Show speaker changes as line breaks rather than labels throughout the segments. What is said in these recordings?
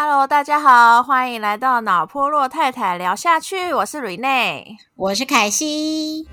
Hello，大家好，欢迎来到脑波洛太太聊下去。我是 Rene，，
我是凯西。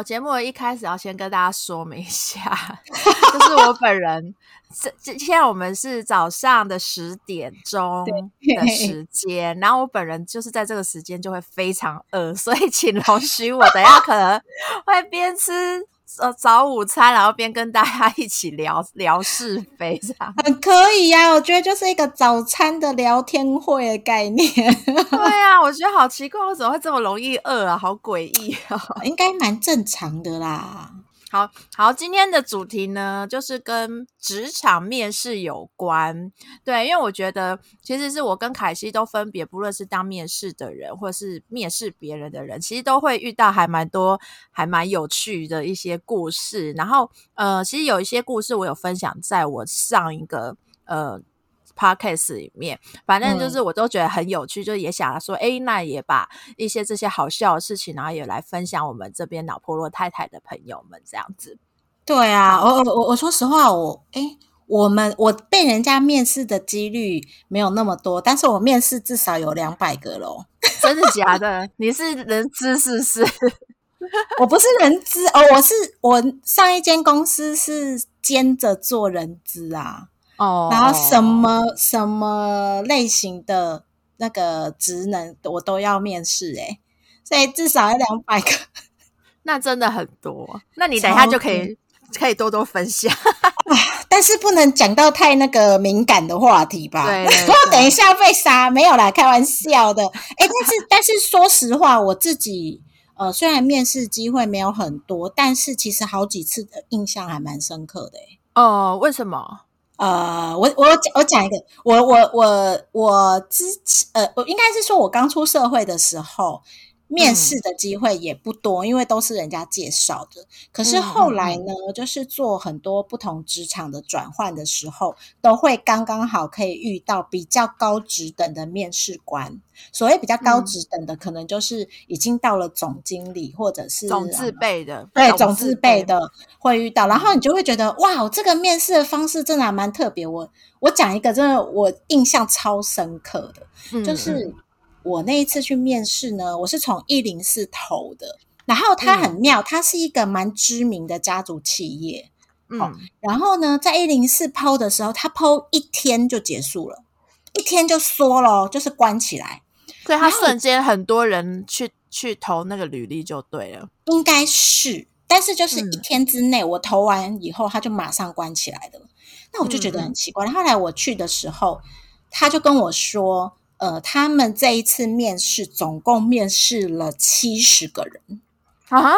好，节目一开始要先跟大家说明一下，就是我本人，这这现在我们是早上的十点钟的时间，然后我本人就是在这个时间就会非常饿，所以请容许我等下可能会边吃。呃，早午餐，然后边跟大家一起聊聊是非，这样
很可以呀。我觉得就是一个早餐的聊天会的概念。
对 啊，我觉得好奇怪，我怎么会这么容易饿啊？好诡异啊！
应该蛮正常的啦。
好好，今天的主题呢，就是跟职场面试有关。对，因为我觉得其实是我跟凯西都分别，不论是当面试的人，或是面试别人的人，其实都会遇到还蛮多、还蛮有趣的一些故事。然后，呃，其实有一些故事我有分享在我上一个呃。Podcast 里面，反正就是我都觉得很有趣，就也想说，哎，那也把一些这些好笑的事情，然后也来分享我们这边脑婆罗太太的朋友们这样子。
对啊，我我我说实话，我哎，我们我被人家面试的几率没有那么多，但是我面试至少有两百个喽。
真的假的？你是人资是不是？
我不是人资哦，我是我上一间公司是兼着做人资啊。哦，然后什么什么类型的那个职能我都要面试哎，所以至少要两百个，
那真的很多。那你等一下就可以可以多多分享，
但是不能讲到太那个敏感的话题吧？
对，
等一下被杀没有啦，开玩笑的。哎，但是 但是说实话，我自己呃，虽然面试机会没有很多，但是其实好几次的印象还蛮深刻的哎。
哦，为什么？
呃，我我我讲一个，我我我我之前呃，我应该是说我刚出社会的时候。面试的机会也不多，因为都是人家介绍的。可是后来呢，就是做很多不同职场的转换的时候，都会刚刚好可以遇到比较高职等的面试官。所谓比较高职等的，可能就是已经到了总经理或者是
总自备的，
对，总自备的会遇到。然后你就会觉得，哇，这个面试的方式真的蛮特别。我我讲一个，真的我印象超深刻的，就是。我那一次去面试呢，我是从一零四投的，然后它很妙，它是一个蛮知名的家族企业，嗯，然后呢，在一零四抛的时候，它抛一天就结束了，一天就缩了，就是关起来，
所以它瞬间很多人去去投那个履历就对了，
应该是，但是就是一天之内，我投完以后，它就马上关起来的，那我就觉得很奇怪。后来我去的时候，他就跟我说。呃，他们这一次面试总共面试了七十个人啊，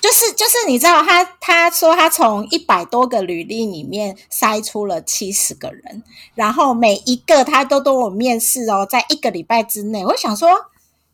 就是就是，你知道他他说他从一百多个履历里面筛出了七十个人，然后每一个他都都有面试哦，在一个礼拜之内，我想说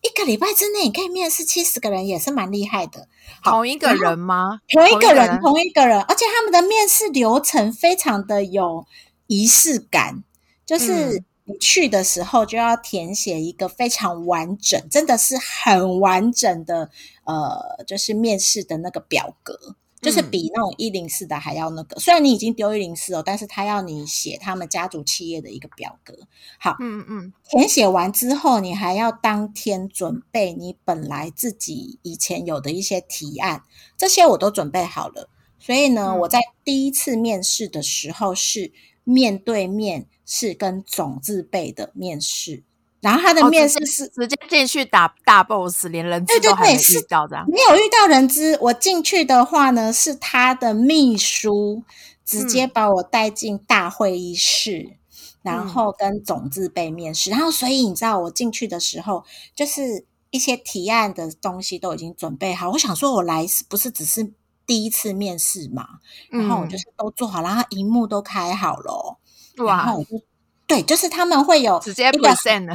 一个礼拜之内你可以面试七十个人，也是蛮厉害的。
同一个人吗？
同一个人，同一个人，而且他们的面试流程非常的有仪式感，就是。你去的时候就要填写一个非常完整，真的是很完整的，呃，就是面试的那个表格，就是比那种一零四的还要那个。虽然你已经丢一零四哦，但是他要你写他们家族企业的一个表格。好，嗯嗯，填写完之后，你还要当天准备你本来自己以前有的一些提案，这些我都准备好了。所以呢，我在第一次面试的时候是面对面。是跟总字辈的面试，然后他的面试是
直接进去打大 boss，连人资都还没遇到的。
没有遇到人资，我进去的话呢，是他的秘书直接把我带进大会议室，然后跟总字辈面试。然后所以你知道，我进去的时候，就是一些提案的东西都已经准备好。我想说，我来是不是只是第一次面试嘛？然后我就是都做好，然后荧幕都开好了。然后我就对，就是他们会有
直接 present 的，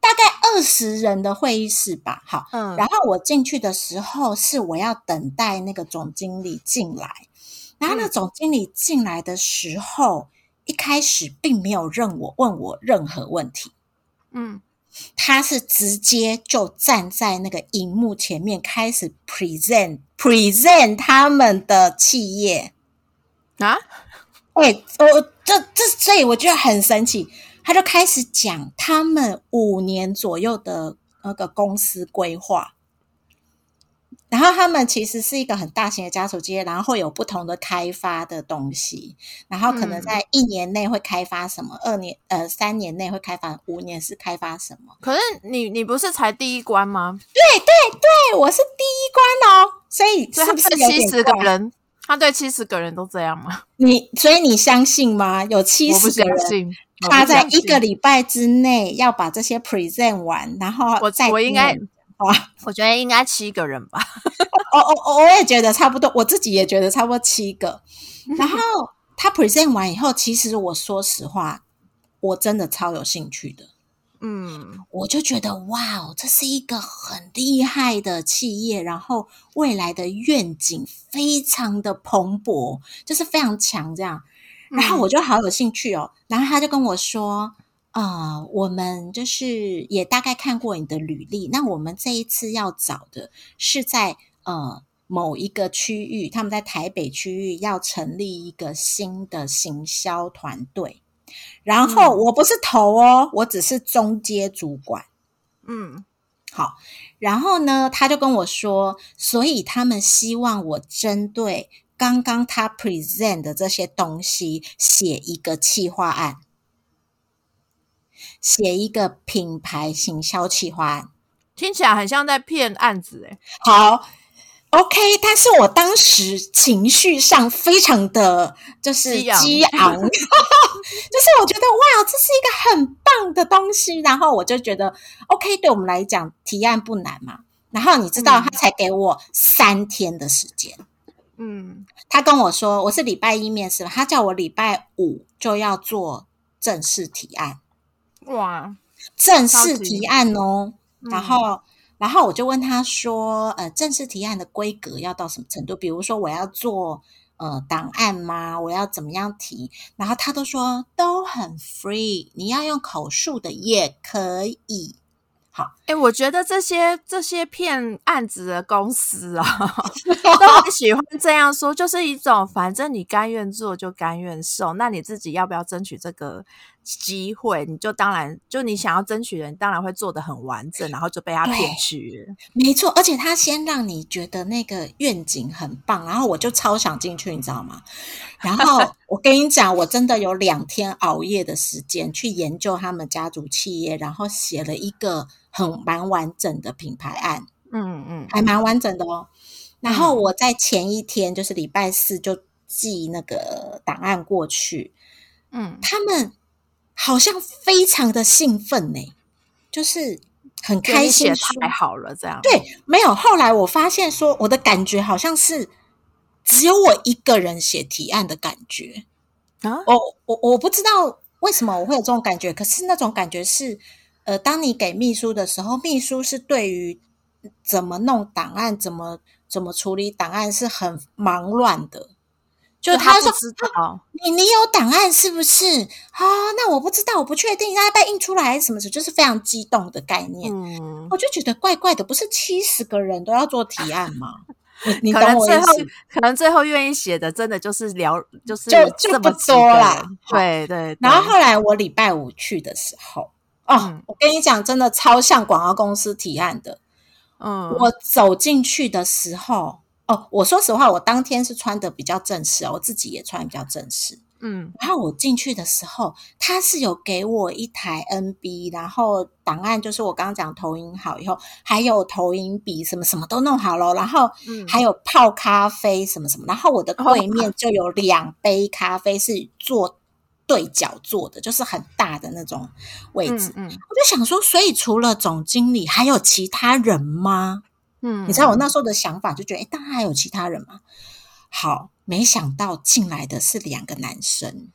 大概二十人的会议室吧。好，嗯，然后我进去的时候是我要等待那个总经理进来，然后那总经理进来的时候，一开始并没有任我问我任何问题，嗯，他是直接就站在那个荧幕前面开始 present present 他们的企业。
啊，
哎、我这这，所以我觉得很神奇。他就开始讲他们五年左右的那个公司规划，然后他们其实是一个很大型的家族企业，然后会有不同的开发的东西，然后可能
嗯
在一年内会开发什么，二年呃三年内会开发，五年是开发什么？
可是你你不是才第一关吗？
对对对，我是第一关哦，所以是不是
七十？个人，他对七十个人都这样吗？
你所以你相信吗？有七十个人，他在一个礼拜之内要把这些 present 完，然后
我
再
我应该
哇，
我觉得应该七个人吧。
我我我也觉得差不多，我自己也觉得差不多七个。然后他 present 完以后，其实我说实话，我真的超有兴趣的。
嗯
我就觉得哇哦，这是一个很厉害的企业，然后未来的愿景非常的蓬勃，就是非常强这样。然后我就好有兴趣哦，然后他就跟我说，呃，我们就是也大概看过你的履历，那我们这一次要找的是在呃某一个区域，他们在台北区域要成立一个新的行销团队。然后
嗯
我不是头哦，我只是中阶主管。
嗯
好，然后呢，他就跟我说，所以他们希望我针对刚刚他 present 的这些东西写一个企划案，写一个品牌行销企划案。
听起来很像在骗案子哎。
好，OK，但是我当时情绪上非常的就是
激昂。
就是我觉得哇，这是一个很棒的东西，然后我就觉得 OK，对我们来讲提案不难嘛。然后你知道，
嗯。
他才给我三天的时间。
嗯。
他跟我说，我是礼拜一面试嘛，他叫我礼拜五就要做正式提案，
哇，
正式提案哦。
嗯。
然后，然后我就问他说，呃，正式提案的规格要到什么程度？比如说我要做呃档案吗？我要怎么样提？然后他都说都很 free，你要用口述的也可以。
好哎、我觉得这些这些骗案子的公司啊，都很喜欢这样说，就是一种反正你甘愿做就甘愿受，那你自己要不要争取这个机会？你就当然就你想要争取的，你当然会做的很完整，然后就被他骗去。
没错，而且他先让你觉得那个愿景很棒，然后我就超想进去，你知道吗？然后 我跟你讲，我真的有两天熬夜的时间去研究他们家族企业，然后写了一个很蛮完整的品牌案，
嗯嗯
还蛮完整的哦。然后我在前一天，就是礼拜四就寄那个档案过去，
嗯，
他们好像非常的兴奋呢，就是很开心说
太好了，这样
对，没有。后来我发现说，我的感觉好像是只有我一个人写提案的感觉。
啊，
我我我不知道为什么我会有这种感觉，可是那种感觉是，呃，当你给秘书的时候，秘书是对于怎么弄档案、怎么怎么处理档案是很忙乱的。就
就
他说
不知道，
你你有档案是不是？啊、那我不知道，我不确定，那要不要印出来什么？就是非常激动的概念。
嗯，
我就觉得怪怪的，不是七十个人都要做提案吗？你 你
可能最后
思？
可能最后愿意写的，真的就是聊，就是
就就不多啦
对对，对
然后后来我礼拜五去的时候，哦，
嗯
我跟你讲，真的超像广告公司提案的。
嗯，
我走进去的时候，哦，我说实话，我当天是穿的比较正式哦，我自己也穿比较正式。
嗯
然后我进去的时候，他是有给我一台 NB，然后档案就是我刚刚讲投影好以后，还有投影笔什么什么都弄好了，然后
嗯
还有泡咖啡什么什么，然后我的对面就有两杯咖啡是做对角坐的，就是很大的那种位置。
嗯嗯
我就想说，所以除了总经理，还有其他人吗？
嗯，
你知道我那时候的想法，就觉得，哎，当然还有其他人嘛。好，没想到进来的是两个男生，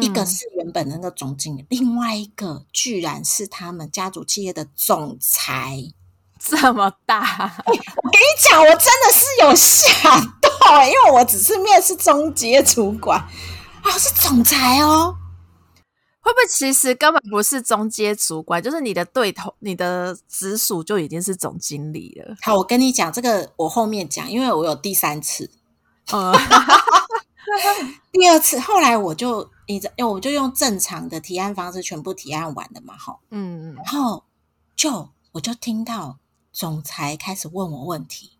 一个
嗯
是原本的那个总经理，另外一个居然是他们家族企业的总裁。
这么大，
我跟你讲，我真的是有吓到、因为我只是面试中阶主管，哦，是总裁哦。
会不会其实根本不是中阶主管，就是你的对头，你的直属就已经是总经理了？
好，我跟你讲这个，我后面讲，因为我有第三次，
嗯，
第二次，后来我就你知，我就用正常的提案方式全部提案完了嘛，哈，
嗯。
然后就我就听到总裁开始问我问题，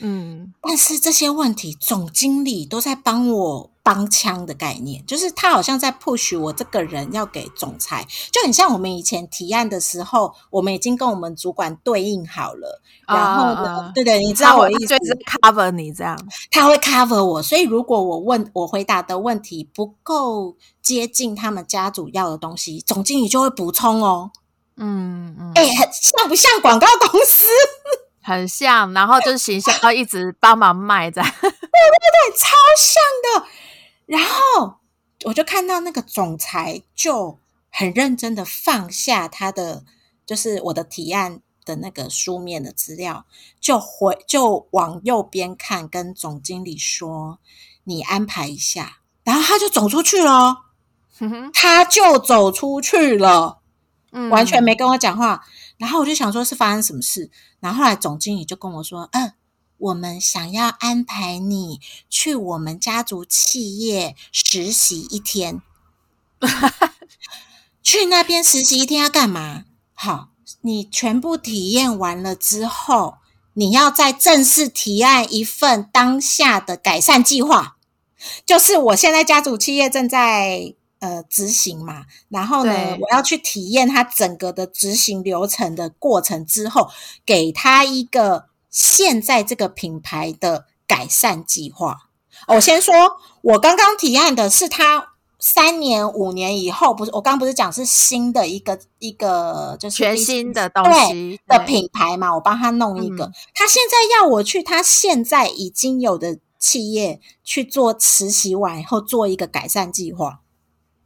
嗯。
但是这些问题总经理都在帮我帮腔的概念，就是他好像在 push 我这个人要给总裁，就很像我们以前提案的时候，我们已经跟我们主管对应好了，然后呢，
啊。
对对，你知
知道我
道我意思
就，是 cover 你这样，
他会 cover 我，所以如果我问我回答的问题不够接近他们家主要的东西，总经理就会补充哦。
嗯嗯，
哎、很像不像广告公司？
很像，然后就是形象要一直帮忙卖这样，
超像的。然后我就看到那个总裁就很认真的放下他的，就是我的提案的那个书面的资料，就回就往右边看，跟总经理说：“你安排一下。”然后他就走出去了哦，
哼 哼
他就走出去了。
嗯
完全没跟我讲话。然后我就想说，是发生什么事？然后后来总经理就跟我说：“嗯，我们想要安排你去我们家族企业实习一天。去那边实习一天要干嘛？好，你全部体验完了之后，你要再正式提案一份当下的改善计划。就是我现在家族企业正在呃执行嘛，然后呢，我要去体验它整个的执行流程的过程之后，给他一个现在这个品牌的改善计划。我先说，我刚刚提案的是他三年、五年以后，不是我刚刚不是讲是新的一个一个就是
全新的东
对
西
的品牌嘛，我帮他弄一个。
嗯
他现在要我去他现在已经有的企业去做实习完以后做一个改善计划，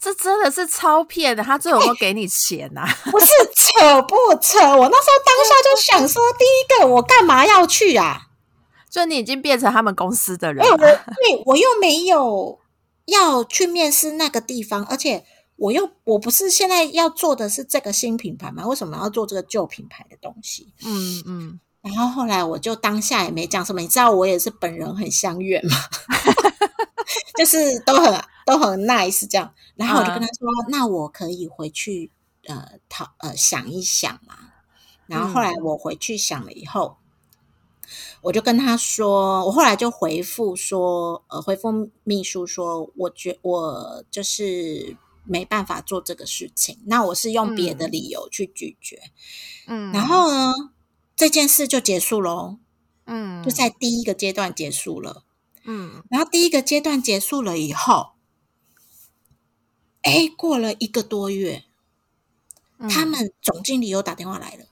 这真的是超骗的，他最后有没有给你钱呐、啊？
不是扯不扯？我那时候当下就想说，第一个我干嘛要去啊？
就你已经变成他们公司的人了，
对我又没有要去面试那个地方，而且我又我不是现在要做的是这个新品牌嘛？为什么要做这个旧品牌的东西？
嗯嗯，
然后后来我就当下也没讲什么，你知道我也是本人很相怨嘛，就是都很都很 nice 这样。然后我就跟他说：“那我可以回去呃讨呃想一想嘛。”然后后来我回去想了以后，我就跟他说，我后来就回复说，呃，回复秘书说，我觉我就是没办法做这个事情，那我是用别的理由去拒绝。
嗯，
然后呢，这件事就结束喽，
嗯，
就在第一个阶段结束了。
嗯
然后第一个阶段结束了以后，哎，过了一个多月，
嗯
他们总经理又打电话来了。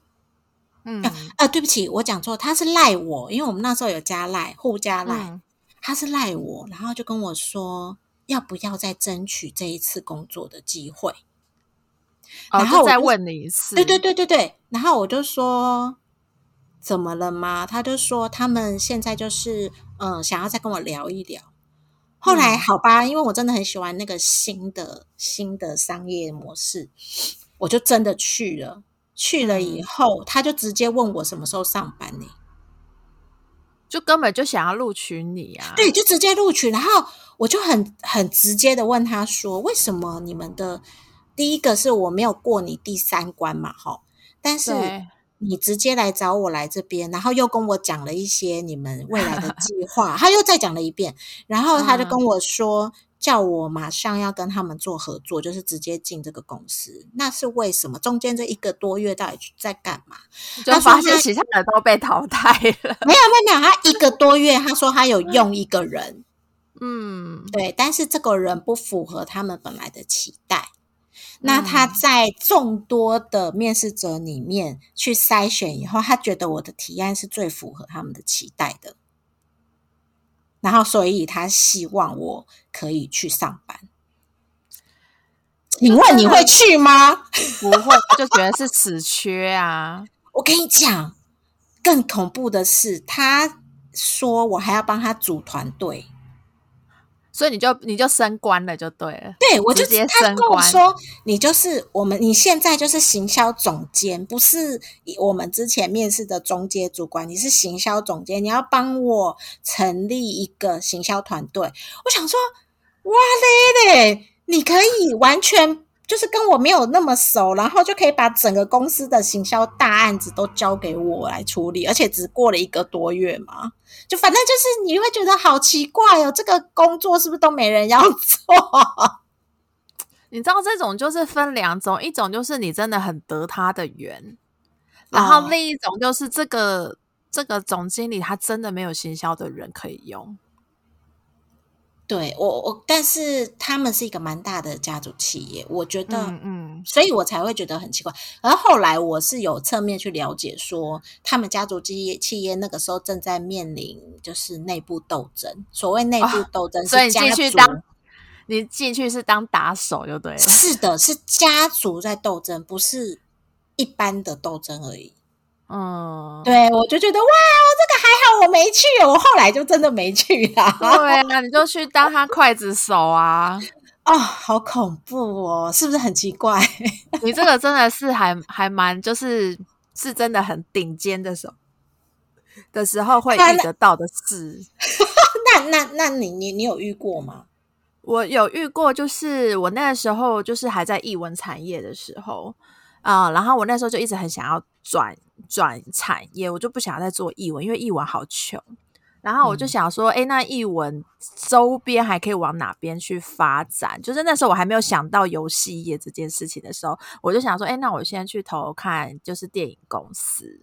嗯
啊，对不起，我讲错，他是赖我，因为我们那时候有加赖，互加赖，
嗯
他是赖我，然后就跟我说，要不要再争取这一次工作的机会。
哦，
然后
再问你一次，
对对对对对，然后我就说怎么了吗？他就说他们现在就是嗯、呃想要再跟我聊一聊。后来
嗯
好吧，因为我真的很喜欢那个新的新的商业模式，我就真的去了。去了以后，他就直接问我什么时候上班呢、
就根本就想要录取你啊，
对，就直接录取。然后我就很很直接的问他说：“为什么你们的第一个是我没有过你第三关嘛？哈，但是
对
你直接来找我来这边，然后又跟我讲了一些你们未来的 计划，他又再讲了一遍，然后他就跟我说。叫我马上要跟他们做合作，就是直接进这个公司。那是为什么？中间这一个多月到底在干嘛？
就发现其他人都被淘汰了，
没有，没有，没有。他一个多月，他说他有用一个人，
嗯
对，但是这个人不符合他们本来的期待。那他在众多的面试者里面去筛选以后，他觉得我的提案是最符合他们的期待的，然后所以他希望我可以去上班。请问你会去吗？
不会，就觉得是死缺啊，
我跟你讲，更恐怖的是，他说我还要帮他组团队。
所以你就你就升官了，就对了。
对，我就
直接
他
升官
跟我说，你就是我们，你现在就是行销总监，不是我们之前面试的中介主管，你是行销总监，你要帮我成立一个行销团队。我想说，哇嘞嘞，你可以完全就是跟我没有那么熟，然后就可以把整个公司的行销大案子都交给我来处理，而且只过了一个多月嘛。就反正就是你会觉得好奇怪哦，这个工作是不是都没人要做？
你知道这种就是分两种，一种就是你真的很得他的缘，然后
哦
另一种就是这个这个总经理他真的没有行销的人可以用。
对我我，但是他们是一个蛮大的家族企业，我觉得，
嗯嗯，
所以我才会觉得很奇怪。而后来我是有侧面去了解说，他们家族企业企业那个时候正在面临就是内部斗争。所谓内部
哦
斗争
所以你
是家族，
进去当你进去是当打手就对了。
是的，是家族在斗争，不是一般的斗争而已。
嗯，
对，我就觉得哇，这个还好我没去，我后来就真的没去啦。
对啊，你就去当他刽子手啊！
哦，好恐怖哦，是不是很奇怪？
你这个真的是还还蛮就是是真的很顶尖的时候的时候会遇得到的事。
那那那你你你有遇过吗？
我有遇过，就是我那个时候就是还在译文产业的时候啊、然后我那时候就一直很想要转转产业，我就不想再做译文，因为译文好穷。然后我就
嗯
想说，哎、那译文周边还可以往哪边去发展？就是那时候我还没有想到游戏业这件事情的时候，我就想说，哎、那我先去投看就是电影公司。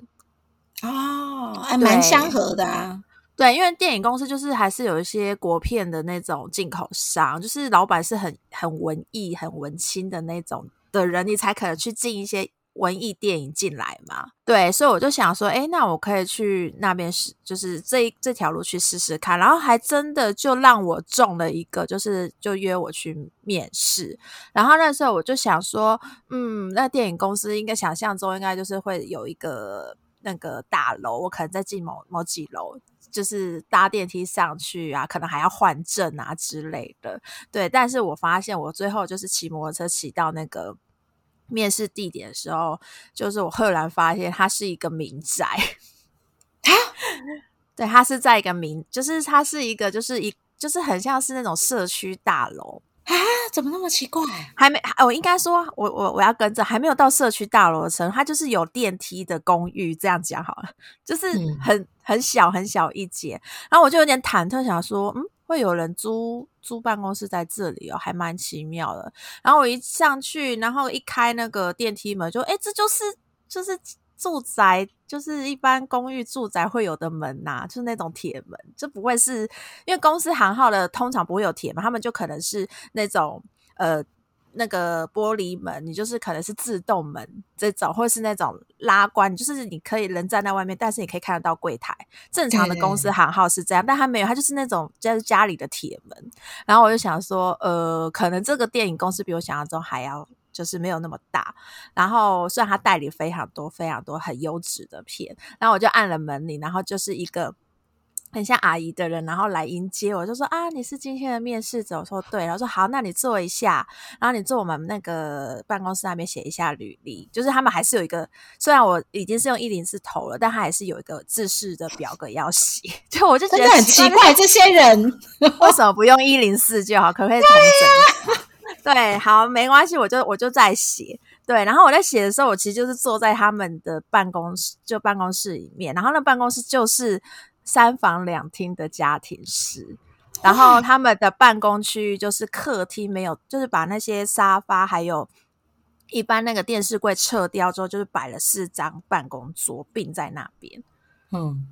哦，还蛮
对
相合的啊。
对，因为电影公司就是还是有一些国片的那种进口商，就是老板是很很文艺、很文青的那种的人，你才可能去进一些文艺电影进来嘛。对，所以我就想说，哎，那我可以去那边试，就是这这条路去试试看。然后还真的就让我中了一个，就是就约我去面试。然后那时候我就想说，嗯，那电影公司应该想象中应该就是会有一个那个大楼，我可能在进某某几楼。就是搭电梯上去啊，可能还要换证啊之类的。对，但是我发现我最后就是骑摩托车骑到那个面试地点的时候，就是我赫然发现它是一个民宅。对，它是在一个民，就是它是一个，就是一，就是很像是那种社区大楼，
啊，怎么那么奇怪？
还没，我应该说，我我我要跟着，还没有到社区大楼的程度，它就是有电梯的公寓，这样讲好了，就是
嗯
很、很小很小一间，然后我就有点忐忑，想说，嗯，会有人租租办公室在这里哦，还蛮奇妙的。然后我一上去，然后一开那个电梯门，就哎，这就是就是住宅，就是一般公寓住宅会有的门呐、就是那种铁门，就不会是因为公司行号的通常不会有铁门，他们就可能是那种呃那个玻璃门，你就是可能是自动门这种，或者是那种拉关，就是你可以人站在外面，但是你可以看得到柜台。正常的公司行号是这样，但他没有，他就是那种就是家里的铁门。然后我就想说，呃，可能这个电影公司比我想象中还要。就是没有那么大，然后虽然他代理非常多非常多很优质的片，然后我就按了门铃，然后就是一个很像阿姨的人，然后来迎接我，就说啊，你是今天的面试者，我说对，然后说好，那你坐一下，然后你坐我们那个办公室那边写一下履历，就是他们还是有一个，虽然我已经是用一零四投了，但他还是有一个自式的表格要写，就我就觉得
很奇怪，这些人
为什么不用一零四就好？可不可以同整？对，好，没关系，我就我就在写。对，然后我在写的时候，我其实就是坐在他们的办公室，就办公室里面，然后那办公室就是三房两厅的家庭式。然后他们的办公区域就是客厅，没有，就是把那些沙发还有一般那个电视柜撤掉之后，就是摆了四张办公桌并在那边。
嗯，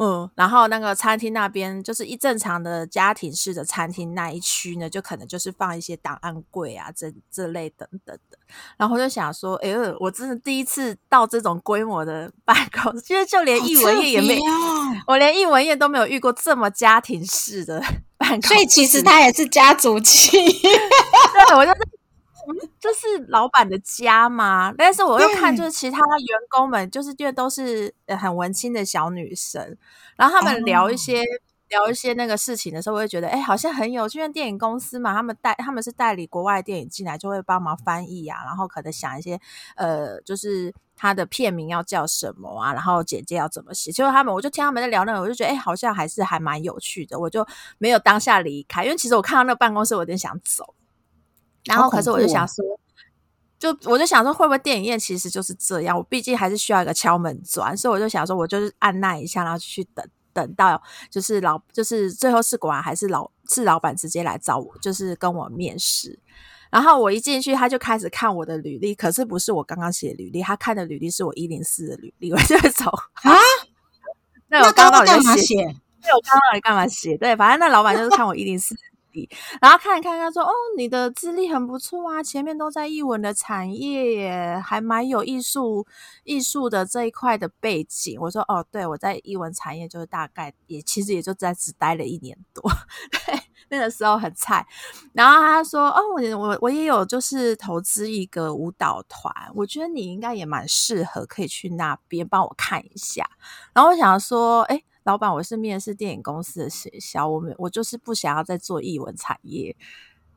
嗯，然后那个餐厅那边就是一正常的家庭式的餐厅那一区呢，就可能就是放一些档案柜啊，这这类等等的。然后我就想说，哎呦，我真的第一次到这种规模的办公室，其实就连
好
艺文业也没，
特别哦
我连艺文业都没有遇过这么家庭式的办公室。
所以其实他也是家族企业。
对，我就是。嗯，这是老板的家吗？但是我又看，就是其他员工们，就是因为都是呃很文青的小女生，然后他们聊一
哦
些聊一些那个事情的时候，我会觉得，哎，好像很有趣。因为电影公司嘛，他们代他们是代理国外电影进来，就会帮忙翻译啊，然后可能想一些呃，就是他的片名要叫什么啊，然后简介要怎么写。结果他们，我就听他们在聊那个，我就觉得，哎，好像还是还蛮有趣的。我就没有当下离开，因为其实我看到那个办公室，我有点想走。然后，可是我就想说。就我就想说，会不会电影院其实就是这样？我毕竟还是需要一个敲门砖，所以我就想说，我就是按耐一下，然后去等等到就是老就是最后是果然还是老是老板直接来找我，就是跟我面试。然后我一进去，他就开始看我的履历，可是不是我刚刚写履历，他看的履历是我一零四的履历，我就走啊。
那我刚刚干嘛写？
对，我刚刚到底干嘛写？对，反正那老板就是看我一零四。然后看一看，他说：“哦，你的资历很不错啊，前面都在译文的产业，还蛮有艺术艺术的这一块的背景。”我说：“哦，对，我在译文产业就是大概也其实也就在只待了一年多，对，那个时候很菜。”然后他说：“哦，我我我也有就是投资一个舞蹈团，我觉得你应该也蛮适合，可以去那边帮我看一下。”然后我想说：“哎。”老板，我是面试电影公司的学校，我们我就是不想要再做译文产业，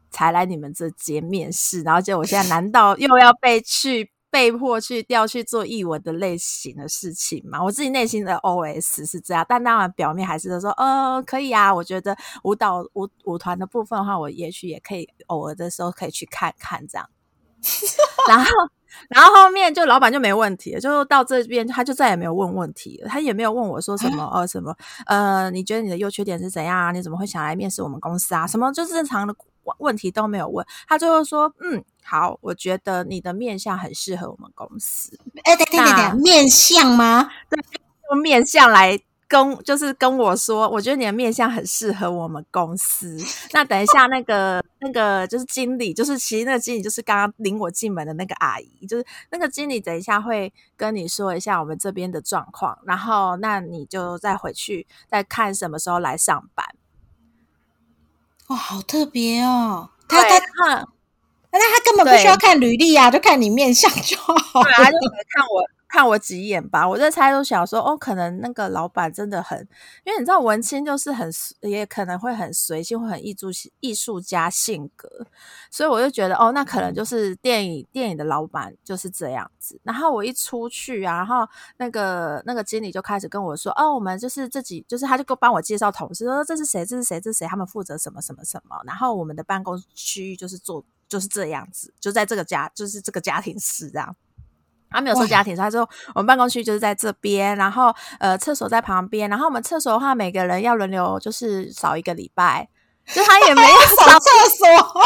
才来你们这间面试。然后结果我现在难道又要被去被迫去调去做译文的类型的事情吗？我自己内心的 OS 是这样，但当然表面还是说，呃，可以啊。我觉得舞蹈舞舞团的部分的话，我也许也可以偶尔的时候可以去看看这样。然后。然后后面就老板就没问题了，就到这边他就再也没有问问题了，他也没有问我说什么呃什么呃，你觉得你的优缺点是怎样啊？你怎么会想来面试我们公司啊？什么就正常的问题都没有问，他最后说嗯好，我觉得你的面相很适合我们公司。
哎，等等等等，面相吗？
对，用面相来。跟就是跟我说，我觉得你的面相很适合我们公司。那等一下，那个那个就是经理，就是其实那个经理就是刚刚领我进门的那个阿姨，就是那个经理，等一下会跟你说一下我们这边的状况，然后那你就再回去再看什么时候来上班。
哇，好特别哦！他他他，那他根本不需要看履历啊，就看你面相就好。
对啊，就看我。看我几眼吧，我在猜，都想说，哦，可能那个老板真的很，因为你知道文青就是很，也可能会很随性，会很艺术艺术家性格，所以我就觉得，哦，那可能就是电影电影的老板就是这样子。然后我一出去，然后那个那个经理就开始跟我说，哦，我们就是自己，就是他就给帮我介绍同事，说这是谁，这是谁，这是谁，他们负责什么什么什么。然后我们的办公区域就是做就是这样子，就在这个家，就是这个家庭室这样。他没有说家庭，他说我们办公区就是在这边，然后呃厕所在旁边，然后我们厕所的话，每个人要轮流就是扫一个礼拜，就他也没有
扫厕所，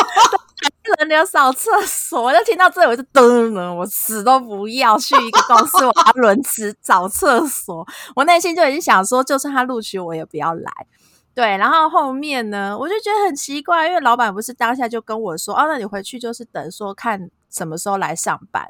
轮流扫厕所。我就听到这里，我就噔了，我死都不要去一个公司，我要轮值找厕所。我内心就已经想说，就算他录取我也不要来。对，然后后面呢，我就觉得很奇怪，因为老板不是当下就跟我说，哦，那你回去就是等说看什么时候来上班。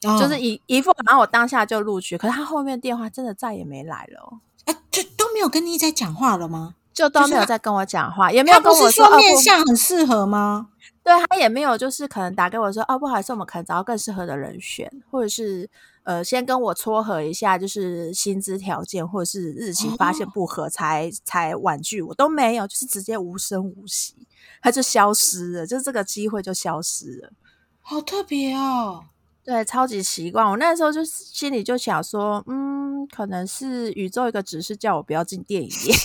就是一一副，然后我当下就录取，可是他后面电话真的再也没来了，
哎，就都没有跟你在讲话了吗？
就都没有再跟我讲话，也没有跟我
说面相很适合吗？
对他也没有，就是可能打给我说，哦，不好意思，我们可能找到更适合的人选，或者是呃，先跟我撮合一下，就是薪资条件或者是日期，发现不合才才婉拒，我都没有，就是直接无声无息，他就消失了，就是这个机会就消失了，
好特别哦。
对，超级奇怪。我那时候就心里就想说，嗯，可能是宇宙一个指示，叫我不要进电影业。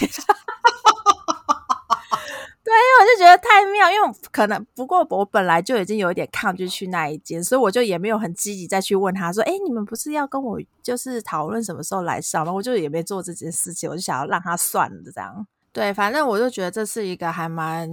对，因为我就觉得太妙，因为可能不过我本来就已经有一点抗拒去那一间，所以我就也没有很积极再去问他说，哎，你们不是要跟我就是讨论什么时候来上吗？我就也没做这件事情，我就想要让他算了这样。对，反正我就觉得这是一个还蛮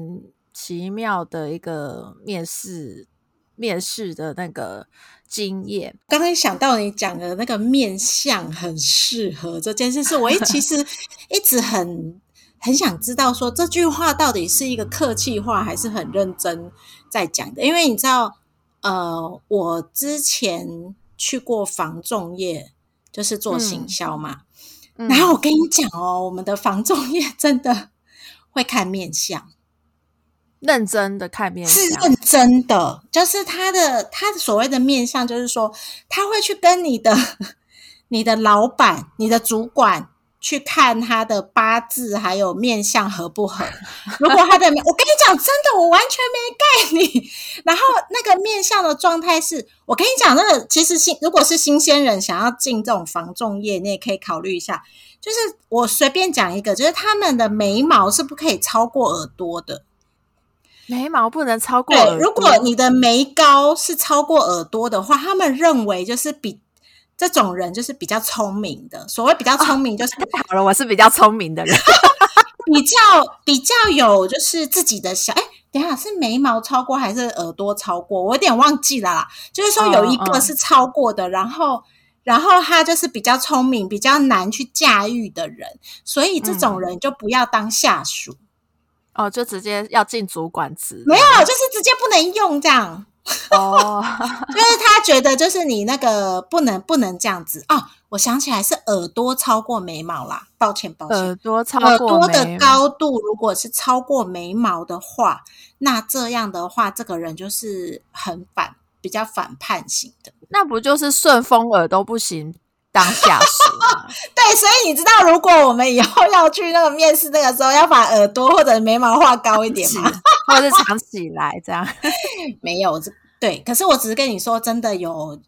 奇妙的一个面试。面试的那个经验，
刚刚想到你讲的那个面相很适合这件事，是我一 其实一直很很想知道，说这句话到底是一个客气话，还是很认真在讲的？因为你知道，呃，我之前去过防重业，就是做行销嘛，然后我跟你讲哦，我们的防重业真的会看面相。
认真的看面相，
是认真的，就是他的他的所谓的面相，就是说他会去跟你的 你的老板、你的主管去看他的八字还有面相合不合。如果他的，我跟你讲，真的，我完全没概念。然后那个面相的状态是，我跟你讲，那个其实新如果是新鲜人想要进这种防重业，你也可以考虑一下。就是我随便讲一个，就是他们的眉毛是不可以超过耳朵的。
眉毛不能超过。
对，如果你的眉高是超过耳朵的话，他们认为就是比这种人就是比较聪明的。所谓比较聪明，就是
好了，我是比较聪明的人，
比较比较有就是自己的小。哎，等下是眉毛超过还是耳朵超过？我有点忘记了啦。就是说有一个是超过的，然后然后他就是比较聪明、比较难去驾驭的人，所以这种人就不要当下属。
哦，就直接要进主管职？
没有，就是直接不能用这样。哦，就是他觉得就是你那个不能不能这样子哦。我想起来是耳朵超过眉毛啦，抱歉抱歉。
耳朵超
耳朵的高度如果是超过眉毛的话，那这样的话，这个人就是很反，比较反叛型的。
那不就是顺风耳都不行？当下属，
对，所以你知道，如果我们以后要去那个面试那个时候，要把耳朵或者眉毛画高一点吗？
或者藏起来这样？
没有，这对。可是我只是跟你说，真的有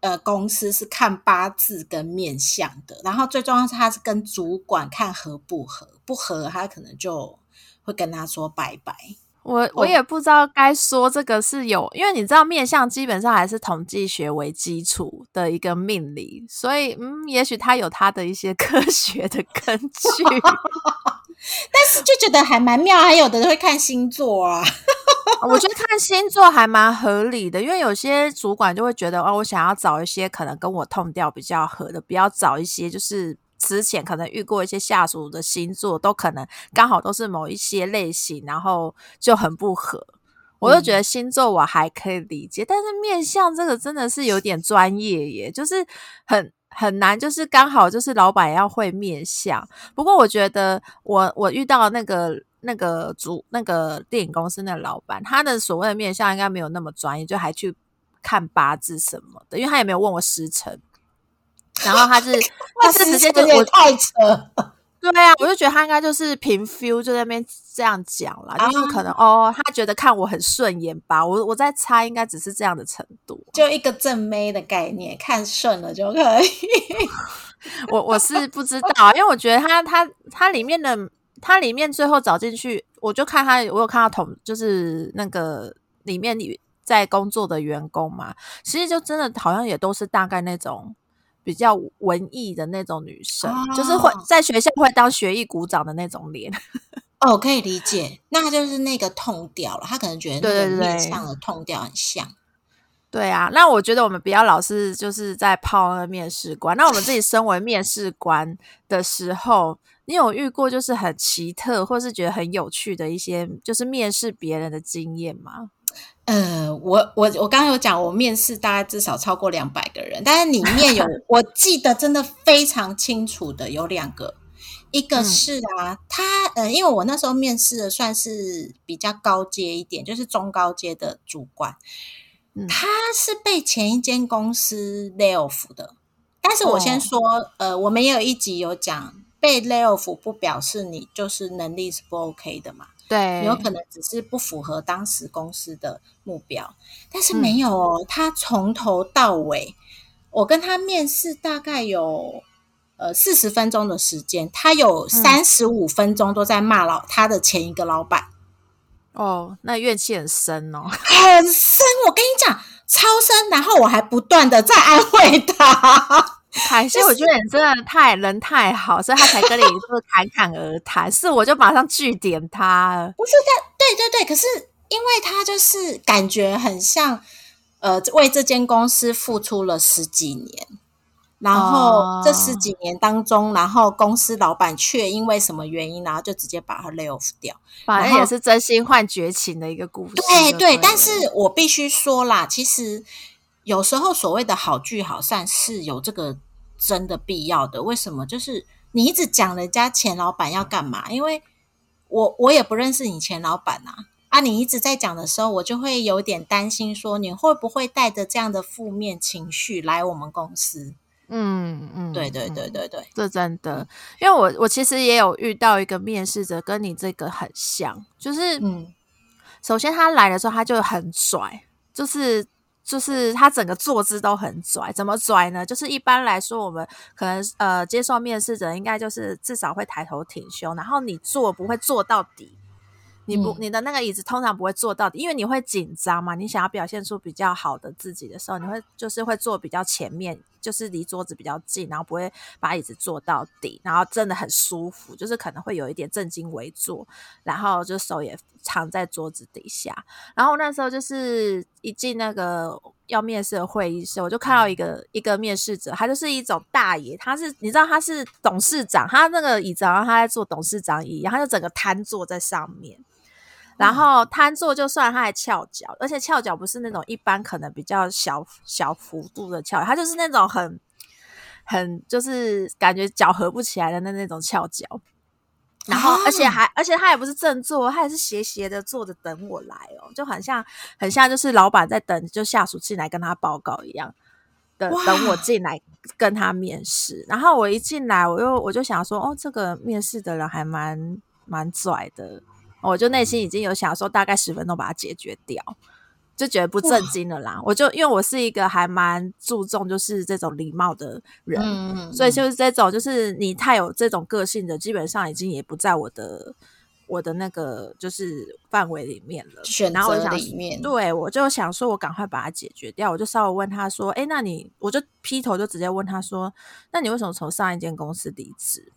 呃，公司是看八字跟面相的，然后最重要是他是跟主管看合不合，不合他可能就会跟他说拜拜。
我我也不知道该说这个是有，因为你知道面相基本上还是统计学为基础的一个命理，所以嗯，也许它有它的一些 科学的根据，
但是就觉得还蛮妙。还有的人会看星座啊，
我觉得看星座还蛮合理的，因为有些主管就会觉得哦，我想要找一些可能跟我痛调比较合的，不要找一些就是。之前可能遇过一些下属的星座，都可能刚好都是某一些类型，然后就很不合。我就觉得星座我还可以理解，但是面相这个真的是有点专业耶，就是很很难，就是刚好就是老板要会面相。不过我觉得我我遇到那个那个主那个电影公司那老板，他的所谓的面相应该没有那么专业，就还去看八字什么的，因为他也没有问我时辰。然后他是，他是直接就
我太扯，
对啊，我就觉得他应该就是凭 feel 就在那边这样讲啦，就是可能哦，他觉得看我很顺眼吧，我我在猜应该只是这样的程度，
就一个正妹的概念，看顺了就可以。
我我是不知道，因为我觉得他他他里面的他里面最后找进去，我就看他，我有看到同就是那个里面在工作的员工嘛，其实就真的好像也都是大概那种。比较文艺的那种女生，就是会在学校会当学艺鼓掌的那种脸。
哦，可以理解，那就是那个痛调了。他可能觉得那个面相的痛调很像。
对啊，那我觉得我们不要老是就是在泡那个面试官。那我们自己身为面试官的时候，你有遇过就是很奇特，或是觉得很有趣的一些就是面试别人的经验吗？
呃，我我我刚刚有讲，我面试大概至少超过两百个人，但是里面有 我记得真的非常清楚的有两个，一个是啊，他呃，因为我那时候面试的算是比较高阶一点，就是中高阶的主管，他是被前一间公司 lay off 的，但是我先说，呃，我们也有一集有讲，被 lay off 不表示你就是能力是不 OK 的嘛。
对，
有可能只是不符合当时公司的目标，但是没有哦。他从头到尾，我跟他面试大概有呃四十分钟的时间，他有三十五分钟都在骂老他的前一个老板。
哦，那怨气很深哦，
很深。我跟你讲，超深。然后我还不断的在安慰他。
凯西，我觉得你真的太人太好，所以他才跟你说侃侃而谈。是，我就马上据点他。
不是他，对对对。可是因为他就是感觉很像，呃，为这间公司付出了十几年，然后这十几年当中，然后公司老板却因为什么原因，然后就直接把他 lay off 掉。
反正也是真心换绝情的一个故事。
对对，但是我必须说啦，其实。有时候所谓的好聚好散是有这个真的必要的。为什么？就是你一直讲人家前老板要干嘛？因为我我也不认识你前老板啊啊！你一直在讲的时候，我就会有点担心，说你会不会带着这样的负面情绪来我们公司？
嗯嗯，
对对对对对，
这真的，因为我我其实也有遇到一个面试者，跟你这个很像，就是
嗯
首先他来的时候他就很拽，就是就是他整个坐姿都很拽。怎么拽呢？就是一般来说，我们可能呃接受面试者应该就是至少会抬头挺胸，然后你坐不会坐到底。你不，
嗯
你的那个椅子通常不会坐到底，因为你会紧张嘛。你想要表现出比较好的自己的时候，你会就是会坐比较前面，就是离桌子比较近，然后不会把椅子坐到底，然后真的很舒服，就是可能会有一点正襟危坐，然后就手也藏在桌子底下。然后那时候就是一进那个要面试的会议室，我就看到一个一个面试者，他就是一种大爷，他是你知道他是董事长，他那个椅子好像他在做董事长椅，然后他就整个瘫坐在上面。然后瘫坐就算，他还翘脚，而且翘脚不是那种一般可能比较小小幅度的翘，他就是那种很很就是感觉脚合不起来的那那种翘脚。然后，而且还，而且他也不是正坐，他也是斜斜的坐着等我来哦，就很像，很像就是老板在等，就下属进来跟他报告一样，等等我进来跟他面试。然后我一进来，我又我就想说，哦，这个面试的人还蛮蛮拽的，我就内心已经有想说，大概十分钟把它解决掉。就觉得不震惊了啦，我就因为我是一个还蛮注重就是这种礼貌的人，
嗯
所以就是这种，就是你太有这种个性的，基本上已经也不在我的我的那个就是范围里面了。
选择里面，
对，我就想说，我赶快把它解决掉。我就稍微问他说：“哎，那你……我就劈头就直接问他说：‘那你为什么从上一间公司离职？’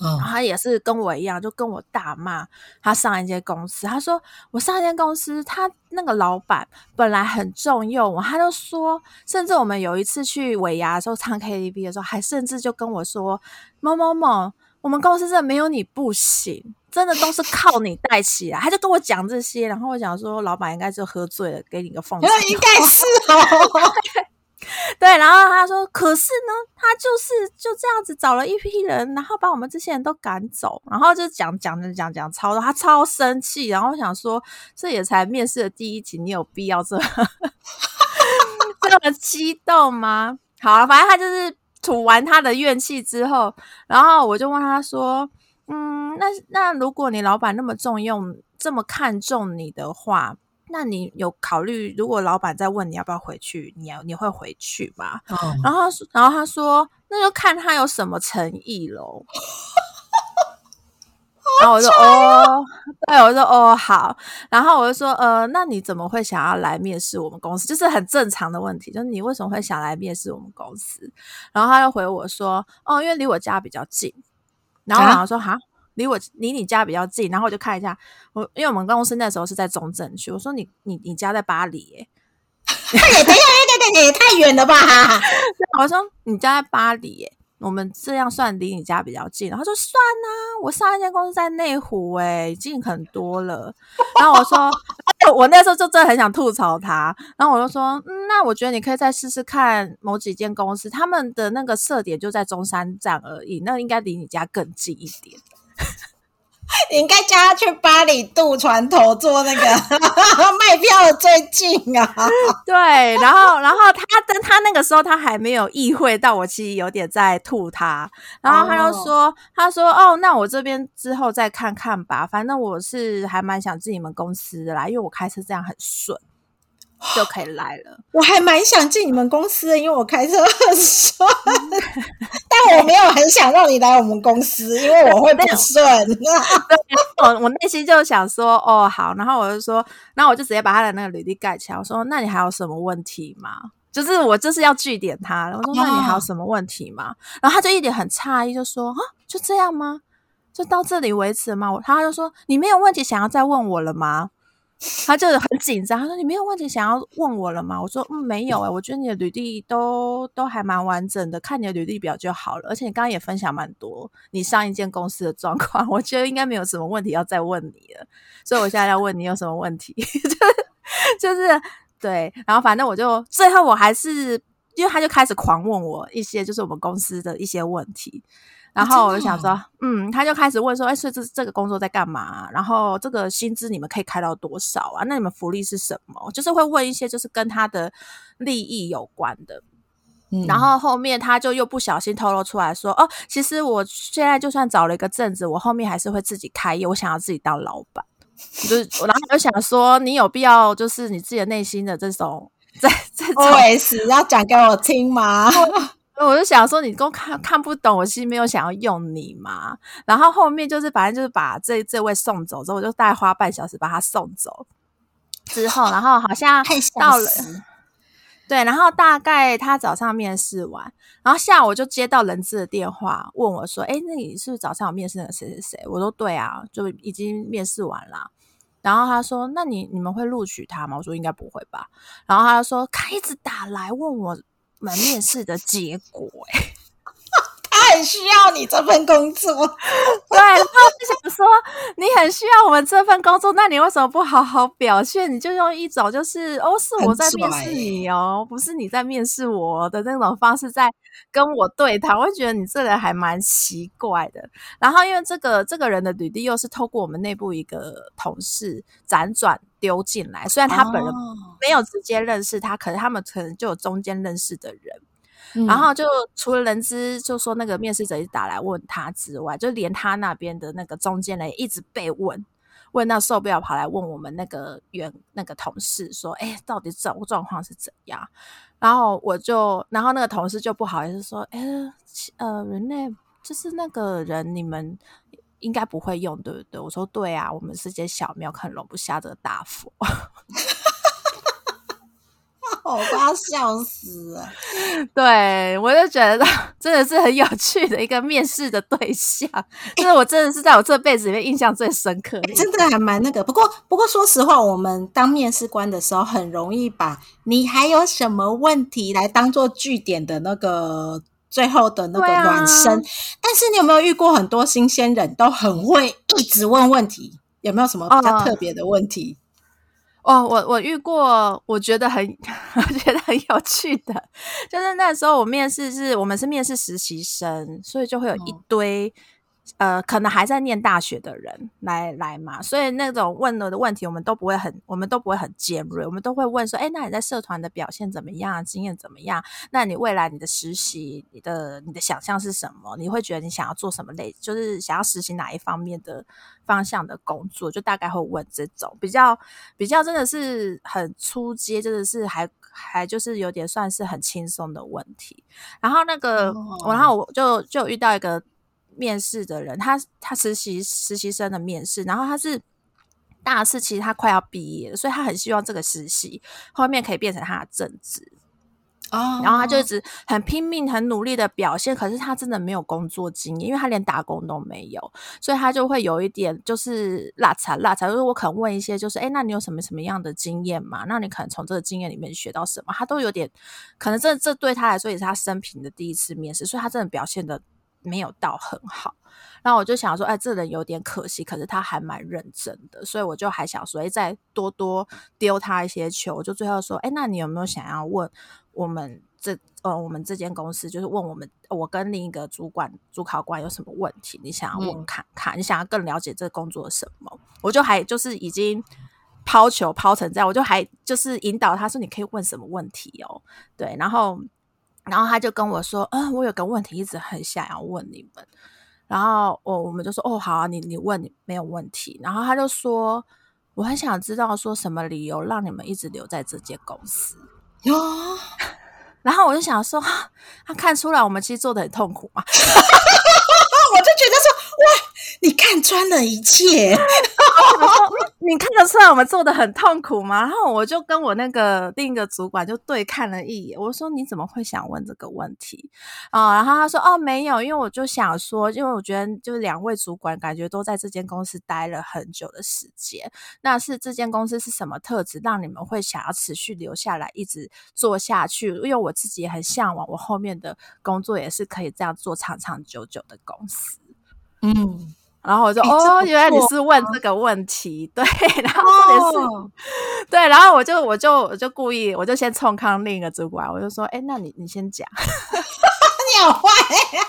然后
哦，
他也是跟我一样，就跟我大骂他上一间公司。他说我上一间公司，他那个老板本来很重用我，他就说，甚至我们有一次去尾牙的时候唱 KTV 的时候，还甚至就跟我说某某某，我们公司真的没有你不行，真的都是靠你带起来。他就跟我讲这些，然后我讲说，老板应该就喝醉了，给你个奉承。
那应该是哦，
对，然后他说：“可是呢，他就是就这样子找了一批人，然后把我们这些人都赶走，然后就讲讲着讲讲超，他超生气。然后我想说，这也才面试的第一集，你有必要这 这么激动吗？好了，反正他就是吐完他的怨气之后，然后我就问他说：‘嗯，那那如果你老板那么重用，这么看重你的话，那你有考虑，如果老板再问你要不要回去，你要你会回去吗？
哦
然后他说，然后他说，那就看他有什么诚意喽。然后我说哦，对，我说哦好，然后我就说呃，那你怎么会想要来面试我们公司？就是很正常的问题，就是你为什么会想来面试我们公司？然后他就回我说，哦，因为离我家比较近。然后我
啊
想说哈，离我离你家比较近，然后我就看一下，我因为我们公司那时候是在中正区，我说你你你家在巴黎耶、
那也等一下，等一下，也太远了吧？
我说你家在巴黎耶、我们这样算离你家比较近，然后他说算啊，我上一间公司在内湖、欸，近很多了。然后我说，我那时候就真的很想吐槽他，然后我就说，嗯，那我觉得你可以再试试看某几间公司，他们的那个设点就在中山站而已，那应该离你家更近一点。
你应该叫他去巴黎渡船头做那个 卖票的最近啊！
对，然后，然后他但他那个时候他还没有意会到我其实有点在吐他，然后他就说，他说，哦，那我这边之后再看看吧，反正我是还蛮想进你们公司的啦，因为我开车这样很顺，就可以来了。
我还蛮想进你们公司的，因为我开车很顺，但我没有很想让你来我们公司，因为我会不顺。
我我内心就想说，哦，好，然后我就说，那我就直接把他的那个履历盖起来，我说，那你还有什么问题吗？就是我就是要据点他，我说，那你还有什么问题吗？然后他就一脸很诧异，就说，啊，就这样吗？就到这里为止吗？我他就说，你没有问题想要再问我了吗？他就很紧张，他说：“你没有问题想要问我了吗？”我说：“嗯，没有哎、我觉得你的履历都都还蛮完整的，看你的履历表就好了。而且你刚刚也分享蛮多你上一间公司的状况，我觉得应该没有什么问题要再问你了。所以我现在要问你有什么问题，就是就是对。然后反正我就最后我还是因为他就开始狂问我一些就是我们公司的一些问题。然后我就想说，嗯，他就开始问说，哎，所以这这个工作在干嘛啊、然后这个薪资你们可以开到多少啊？那你们福利是什么？就是会问一些就是跟他的利益有关的。然后后面他就又不小心透露出来说：“哦，其实我现在就算找了一个正职，我后面还是会自己开业，我想要自己当老板。”就是，然后我就想说，你有必要就是你自己的内心的这种在这种
OS 要讲给我听吗？
我就想说，你都看看不懂，我其实没有想要用你嘛。然后后面就是反正就是把这这位送走之后，我就大概花半小时把他送走之后，然后好像到了。对，然后大概他早上面试完，然后下午就接到人资的电话，问我说：“哎，那你是不是早上有面试的谁谁谁？”我说：“对啊，就已经面试完了。”然后他说：“那你你们会录取他吗？”我说：“应该不会吧。”然后他就说：“他一直打来问我们面试的结果。”哎。
他很需要你这份工作，
对，他就想说你很需要我们这份工作，那你为什么不好好表现？你就用一种就是哦，是我在面试你哦，不是你在面试我的那种方式在跟我对谈，我会觉得你这人还蛮奇怪的。然后因为这个这个人的履历又是透过我们内部一个同事辗转丢进来，虽然他本人没有直接认识他，可是他们可能就有中间认识的人。然后就除了人资就说那个面试者一直打来问他之外，就连他那边的那个中间人一直被问，问到受不了，跑来问我们那个原那个同事说：“哎，到底状状况是怎样？”然后我就，然后那个同事就不好意思说：“哎，呃，人类就是那个人，你们应该不会用，对不对？”我说：“对啊，我们是间小庙，可能容不下这个大佛。”
我都要笑死了！
对我就觉得真的是很有趣的一个面试的对象，就是我真的是在我这辈子里面印象最深刻的。
真的还蛮那个，不过不过说实话，我们当面试官的时候，很容易把你还有什么问题来当做据点的那个最后的那个暖身。但是你有没有遇过很多新鲜人都很会一直问问题？有没有什么比较特别的问题？
哦，我我遇过，我觉得很，我觉得很有趣的，就是那时候我面试是我们是面试实习生，所以就会有一堆。呃，可能还在念大学的人来来嘛，所以那种问了的问题，我们都不会很，我们都不会很尖锐，我们都会问说，哎，那你在社团的表现怎么样？经验怎么样？那你未来你的实习，你的你的想象是什么？你会觉得你想要做什么类，就是想要实习哪一方面的方向的工作？就大概会问这种比较比较真的是很出街，真的是还还就是有点算是很轻松的问题。然后那个，然后我就就遇到一个。面试的人，他他实习实习生的面试，然后他是大四，其实他快要毕业了，所以他很希望这个实习后面可以变成他的正职哦。然后他就一直很拼命、很努力的表现，可是他真的没有工作经验，因为他连打工都没有，所以他就会有一点就是拉扯拉扯。就是我可能问一些，就是哎，那你有什么什么样的经验嘛？那你可能从这个经验里面学到什么？他都有点可能这这对他来说也是他生平的第一次面试，所以他真的表现的。没有到很好，然后我就想说，哎，这人有点可惜，可是他还蛮认真的，所以我就还想说，哎，再多多丢他一些球。我就最后说，哎，那你有没有想要问我们这呃，我们这间公司，就是问我们我跟另一个主管主考官有什么问题？你想要问看看，你想要更了解这工作什么？我就还就是已经抛球抛成这样，我就还就是引导他说，你可以问什么问题哦？对，然后。然后他就跟我说：“嗯，我有个问题一直很想要问你们。”然后我我们就说：“哦，好啊，你你问你没有问题。”然后他就说：“我很想知道说什么理由让你们一直留在这间公司。”哟，然后我就想说，他看出来我们其实做的很痛苦嘛，
我就觉得说，哇。你看穿了一切，
你看得出来我们做的很痛苦吗？然后我就跟我那个另一个主管就对看了一眼，我说你怎么会想问这个问题啊？然后他说哦没有，因为我就想说，因为我觉得就两位主管感觉都在这间公司待了很久的时间，那是这间公司是什么特质让你们会想要持续留下来一直做下去？因为我自己也很向往，我后面的工作也是可以这样做长长久久的公司，嗯。然后我就哦，原来你是问这个问题，对，然后也是 对，然后我就我就我就故意，我就先冲康另一个主管，我就说，哎，那你你先讲，
你好坏呀，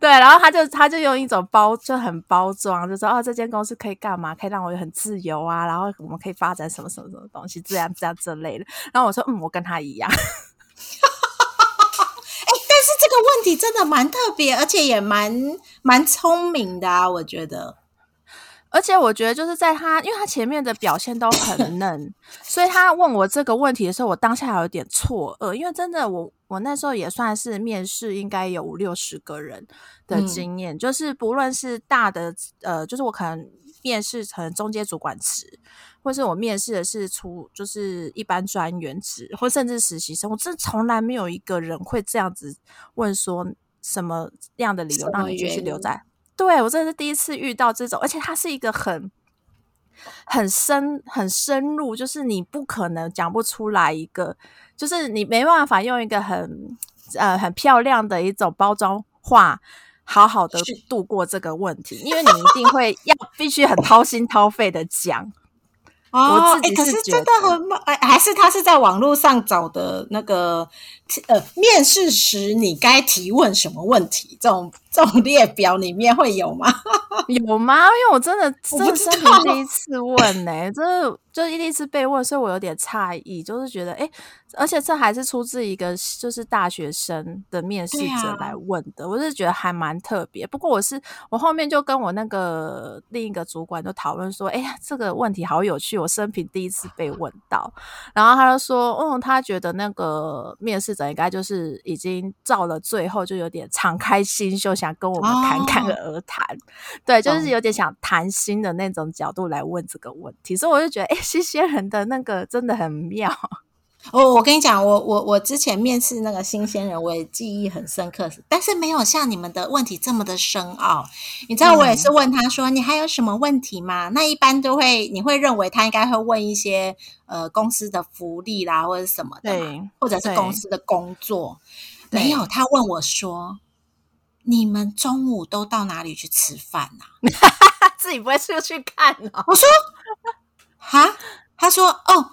对，然后他就他就用一种包就很包装，就说哦，这间公司可以干嘛？可以让我很自由啊，然后我们可以发展什么什么什么东西，这样这样这类的。然后我说，嗯，我跟他一样。
问题真的蛮特别，而且也蛮蛮聪明的啊，我觉得。
而且我觉得就是在他，因为他前面的表现都很嫩，所以他问我这个问题的时候，我当下有点错愕，因为真的我我那时候也算是面试，应该有五六十个人的经验，就是不论是大的呃，就是我可能面试成中阶主管职，或是我面试的是出就是一般专员职，或甚至实习生，我真从来没有一个人会这样子问说什么样的理由让你继续留在。对我真的是第一次遇到这种，而且它是一个很很深、很深入，就是你不可能讲不出来一个，就是你没办法用一个很呃很漂亮的一种包装话，好好的度过这个问题，因为你一定会要必须很掏心掏肺的讲。
哦，
哎，
可是真的很哎，还是他是在网络上找的那个呃，面试时你该提问什么问题？这种这种列表里面会有吗？
有吗？因为我真的 真的是第一次问呢，真的。就第一次被问，所以我有点诧异，就是觉得，哎，而且这还是出自一个就是大学生的面试者来问的，我是觉得还蛮特别。不过我是我后面就跟我那个另一个主管就讨论说，哎呀，这个问题好有趣，我生平第一次被问到。然后他就说，嗯，他觉得那个面试者应该就是已经到了最后，就有点敞开心胸，想跟我们侃侃而谈，对，就是有点想谈心的那种角度来问这个问题。所以我就觉得，哎。新鲜人的那个真的很妙
哦！我跟你讲，我我我之前面试那个新鲜人，我也记忆很深刻，但是没有像你们的问题这么的深奥。你知道，我也是问他说：“你还有什么问题吗？”那一般都会，你会认为他应该会问一些呃公司的福利啦，或者什么的，或者是公司的工作。没有，他问我说：“你们中午都到哪里去吃饭呢？”
自己不会出去看哦。
我说。哈，他说：“哦，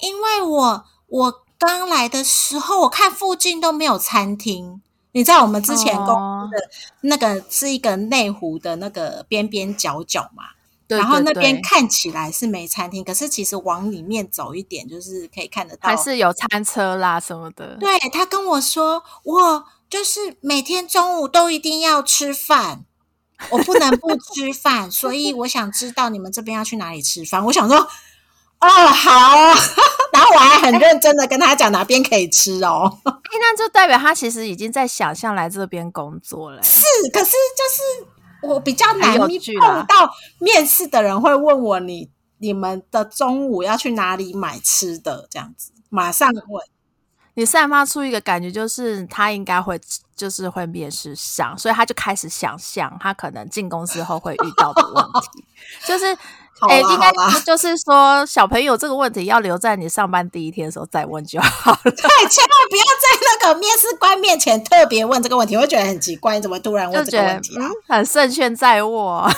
因为我我刚来的时候，我看附近都没有餐厅。你知道我们之前公司的那个是一个内湖的那个边边角角嘛？然后那边看起来是没餐厅，可是其实往里面走一点，就是可以看得到，
还是有餐车啦什么的。
对他跟我说，我就是每天中午都一定要吃饭。”我不能不 吃饭，所以我想知道你们这边要去哪里吃饭。我想说，哦，好，然后我还很认真的跟他讲哪边可以吃哦。
哎那就代表他其实已经在想象来这边工作了。
是，可是就是我比较难碰到面试的人会问我，你你们的中午要去哪里买吃的？这样子，马上问。
你散发出一个感觉，就是他应该会，就是会面试上，所以他就开始想象他可能进公司后会遇到的问题，就是，
哎，
应该就是说，小朋友这个问题要留在你上班第一天的时候再问就好了。对，千
万不要在那个面试官面前特别问这个问题，我会觉得很奇怪，你怎么突然问这个问题啊？
很胜券在握。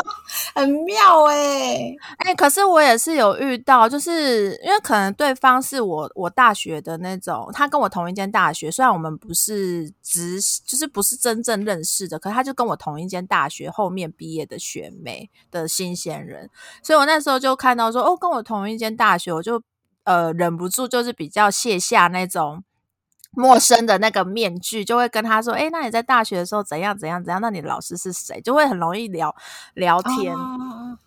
很妙哎
哎，可是我也是有遇到，就是因为可能对方是我我大学的那种，他跟我同一间大学，虽然我们不是直，就是不是真正认识的，可他就跟我同一间大学后面毕业的学妹的新鲜人，所以我那时候就看到说，哦，跟我同一间大学，我就呃忍不住就是比较卸下那种。陌生的那个面具，就会跟他说：“哎，那你在大学的时候怎样怎样怎样？那你的老师是谁？”就会很容易聊聊天。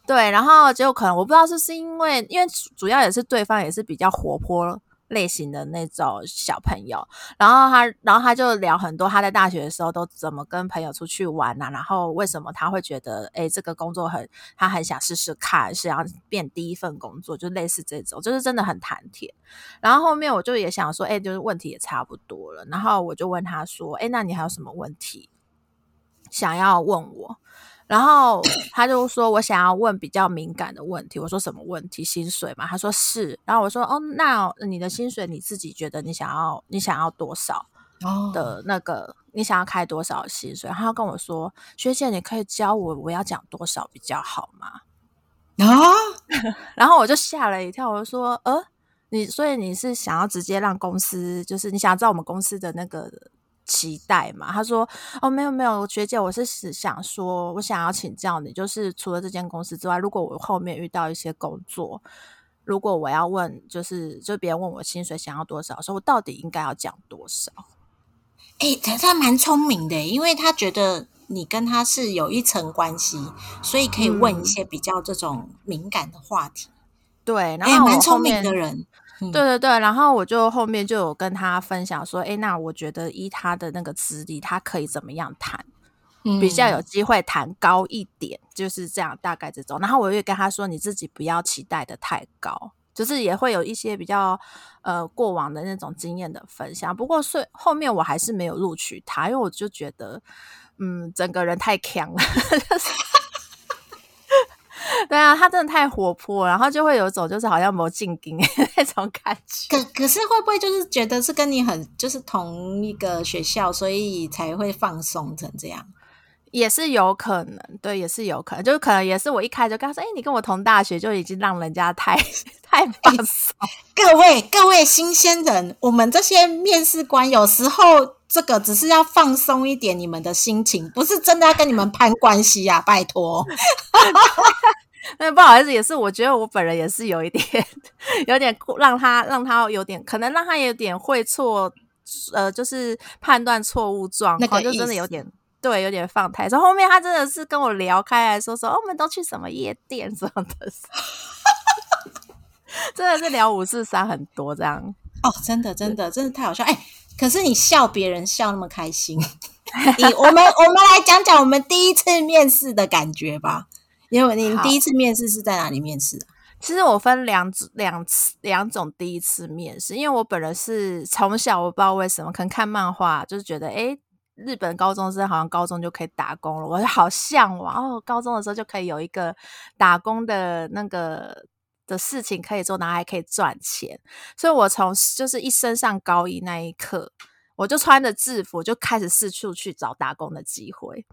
对，然后就可能我不知道是是因为，因为主要也是对方也是比较活泼。类型的那种小朋友，然后他，然后他就聊很多他在大学的时候都怎么跟朋友出去玩啊，然后为什么他会觉得，哎，这个工作很，他很想试试看，是要变第一份工作，就类似这种，就是真的很谈天。然后后面我就也想说，哎，就是问题也差不多了，然后我就问他说，哎，那你还有什么问题想要问我？然后他就说：“我想要问比较敏感的问题。”我说：“什么问题？薪水嘛？”他说：“是。”然后我说：“哦，那你的薪水你自己觉得你想要你想要多少的那个？你想要开多少薪水？”他跟我说：“学姐，你可以教我我要讲多少比较好吗？”啊！然后我就吓了一跳，我就说：“呃，你所以你是想要直接让公司，就是你想知道我们公司的那个？”期待嘛？他说：“哦，没有没有，学姐，我是想说，我想要请教你，就是除了这间公司之外，如果我后面遇到一些工作，如果我要问，就是就别人问我薪水想要多少，说我到底应该要讲多少？
哎，他他蛮聪明的，因为他觉得你跟他是有一层关系，所以可以问一些比较这种敏感的话题。
对，然后
蛮聪明的人。
对对对，然后我就后面就有跟他分享说，哎，那我觉得依他的那个资历，他可以怎么样谈，比较有机会谈高一点，就是这样，大概这种。然后我也跟他说，你自己不要期待的太高。就是也会有一些比较呃过往的那种经验的分享，不过是后面我还是没有录取他，因为我就觉得嗯整个人太强了，对啊，他真的太活泼，然后就会有一种就是好像魔镜精 那种感觉。
可可是会不会就是觉得是跟你很就是同一个学校，所以才会放松成这样？
也是有可能，对，也是有可能，就是可能也是我一开始就跟他说：“哎，你跟我同大学，就已经让人家太 太放松。”
各位各位新鲜人，我们这些面试官有时候这个只是要放松一点你们的心情，不是真的要跟你们攀关系呀，拜托。
那不好意思，也是我觉得我本人也是有一点，有点让他让他有点可能让他有点会错，呃，就是判断错误状况，就真的有点。对，有点放太。所后面他真的是跟我聊开来说说，哦，我们都去什么夜店什么的，真的是聊五四三很多这样。
哦，真的，真的，真的太好笑。哎，可是你笑别人笑那么开心，你我们我们来讲讲我们第一次面试的感觉吧。因为你第一次面试是在哪里面试？
其实我分两两次两种第一次面试，因为我本人是从小我不知道为什么，可能看漫画就是觉得哎。日本高中生好像高中就可以打工了，我好向往哦！高中的时候就可以有一个打工的那个的事情可以做，然后还可以赚钱。所以我从就是一升上高一那一刻，我就穿着制服就开始四处去找打工的机会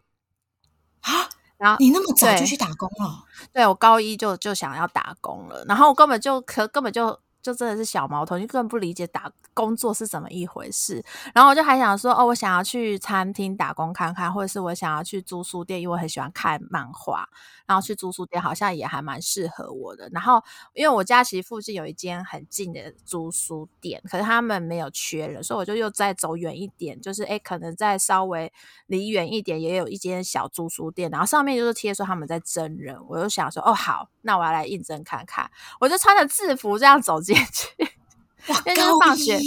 啊！然后你那么早就去打工了？
对，我高一就就想要打工了，然后我根本就可根本就。就真的是小毛头，你根本不理解打工作是怎么一回事。然后我就还想说，哦，我想要去餐厅打工看看，或者是我想要去租书店，因为我很喜欢看漫画。然后去租书店好像也还蛮适合我的。然后因为我家其实附近有一间很近的租书店，可是他们没有缺人，所以我就又再走远一点，就是哎，可能再稍微离远一点也有一间小租书店，然后上面就是贴说他们在征人。我就想说，哦，好，那我要来应征看看。我就穿着制服这样走进去，
因为就是放学。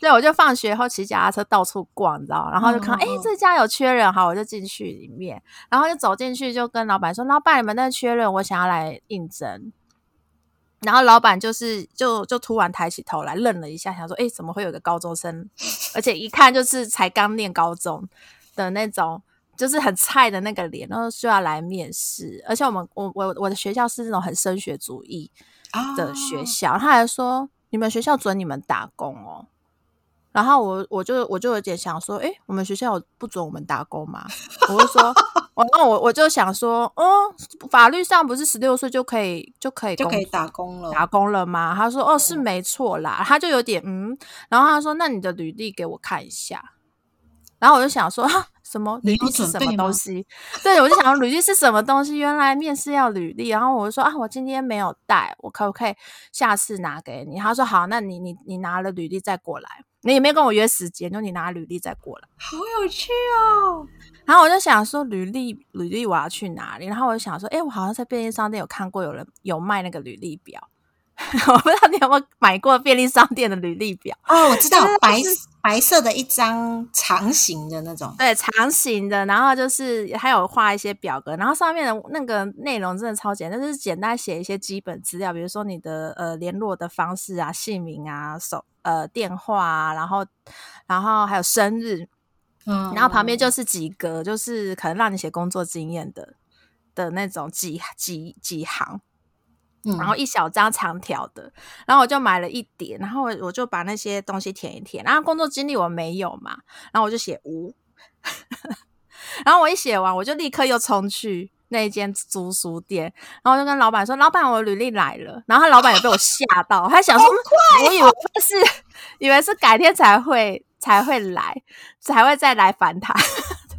对，我就放学后骑脚踏车到处逛，你知道，然后就看，哎，这家有缺人，好，我就进去里面，然后就走进去，就跟老板说：“老板，你们那缺人，我想要来应征。”然后老板就是就就突然抬起头来，愣了一下，想说：“哎，怎么会有个高中生？而且一看就是才刚念高中的那种，就是很菜的那个脸，然后就要来面试。而且我们我我我的学校是那种很升学主义的学校，他还说：你们学校准你们打工哦。”然后我我就我就有点想说，哎，我们学校有不准我们打工吗？我就说，我那我我就想说，哦，法律上不是十六岁就可以就可以
就可以打工了
打工了吗？他说，哦，是没错啦。他就有点嗯，然后他说，那你的履历给我看一下。然后我就想说，哈，什么履历是什么东西？对，我就想履历是什么东西？原来面试要履历。然后我就说，啊，我今天没有带，我可不可以下次拿给你？他说，好，那你你你拿了履历再过来。你也没有跟我约时间，就你拿履历再过来，
好有趣哦。
然后我就想说，履历履历我要去哪里？然后我就想说，哎，我好像在便利商店有看过有人有卖那个履历表。我不知道你有没有买过便利商店的履历表
哦，我知道白白色的一张长形的那种，
对，长形的，然后就是还有画一些表格，然后上面的那个内容真的超简单，就是简单写一些基本资料，比如说你的呃联络的方式啊、姓名啊、手呃电话啊，然后然后还有生日，嗯，然后旁边就是几格，就是可能让你写工作经验的的那种几几几行。然后一小张长条的，然后我就买了一叠，然后我我就把那些东西填一填。然后工作经历我没有嘛，然后我就写无。然后我一写完，我就立刻又冲去那一间租书店，然后就跟老板说：“老板，我履历来了。”然后老板也被我吓到，他想说：“我以为是 以为是改天才会才会来，才会再来烦他。”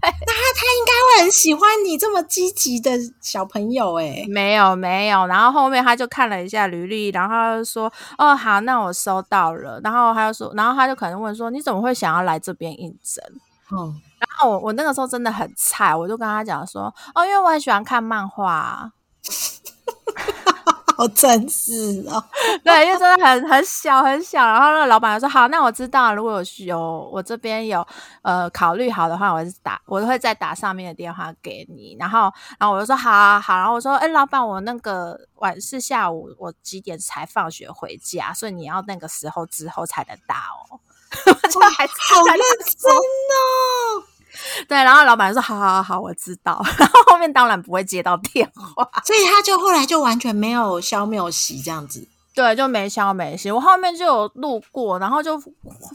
那他他应该会很喜欢你这么积极的小朋友哎，
没有没有，然后后面他就看了一下履历，然后他就说哦好，那我收到了，然后他就说，然后他就可能问说你怎么会想要来这边应征？
嗯，
然后我我那个时候真的很菜，我就跟他讲说，哦，因为我很喜欢看漫画。
好真实哦，
对，因为真的很很小很小，然后那个老板就说好，那我知道，如果有有我这边有呃考虑好的话，我是打我会再打上面的电话给你，然后然后我就说好啊好，然后我说哎，老板，我那个晚是下午我几点才放学回家，所以你要那个时候之后才能打哦，就还
好认真哦。
对，然后老板说：“好好好，我知道。”然后后面当然不会接到电话，
所以他就后来就完全没有消没有息这样子。
对，就没消没息。我后面就有路过，然后就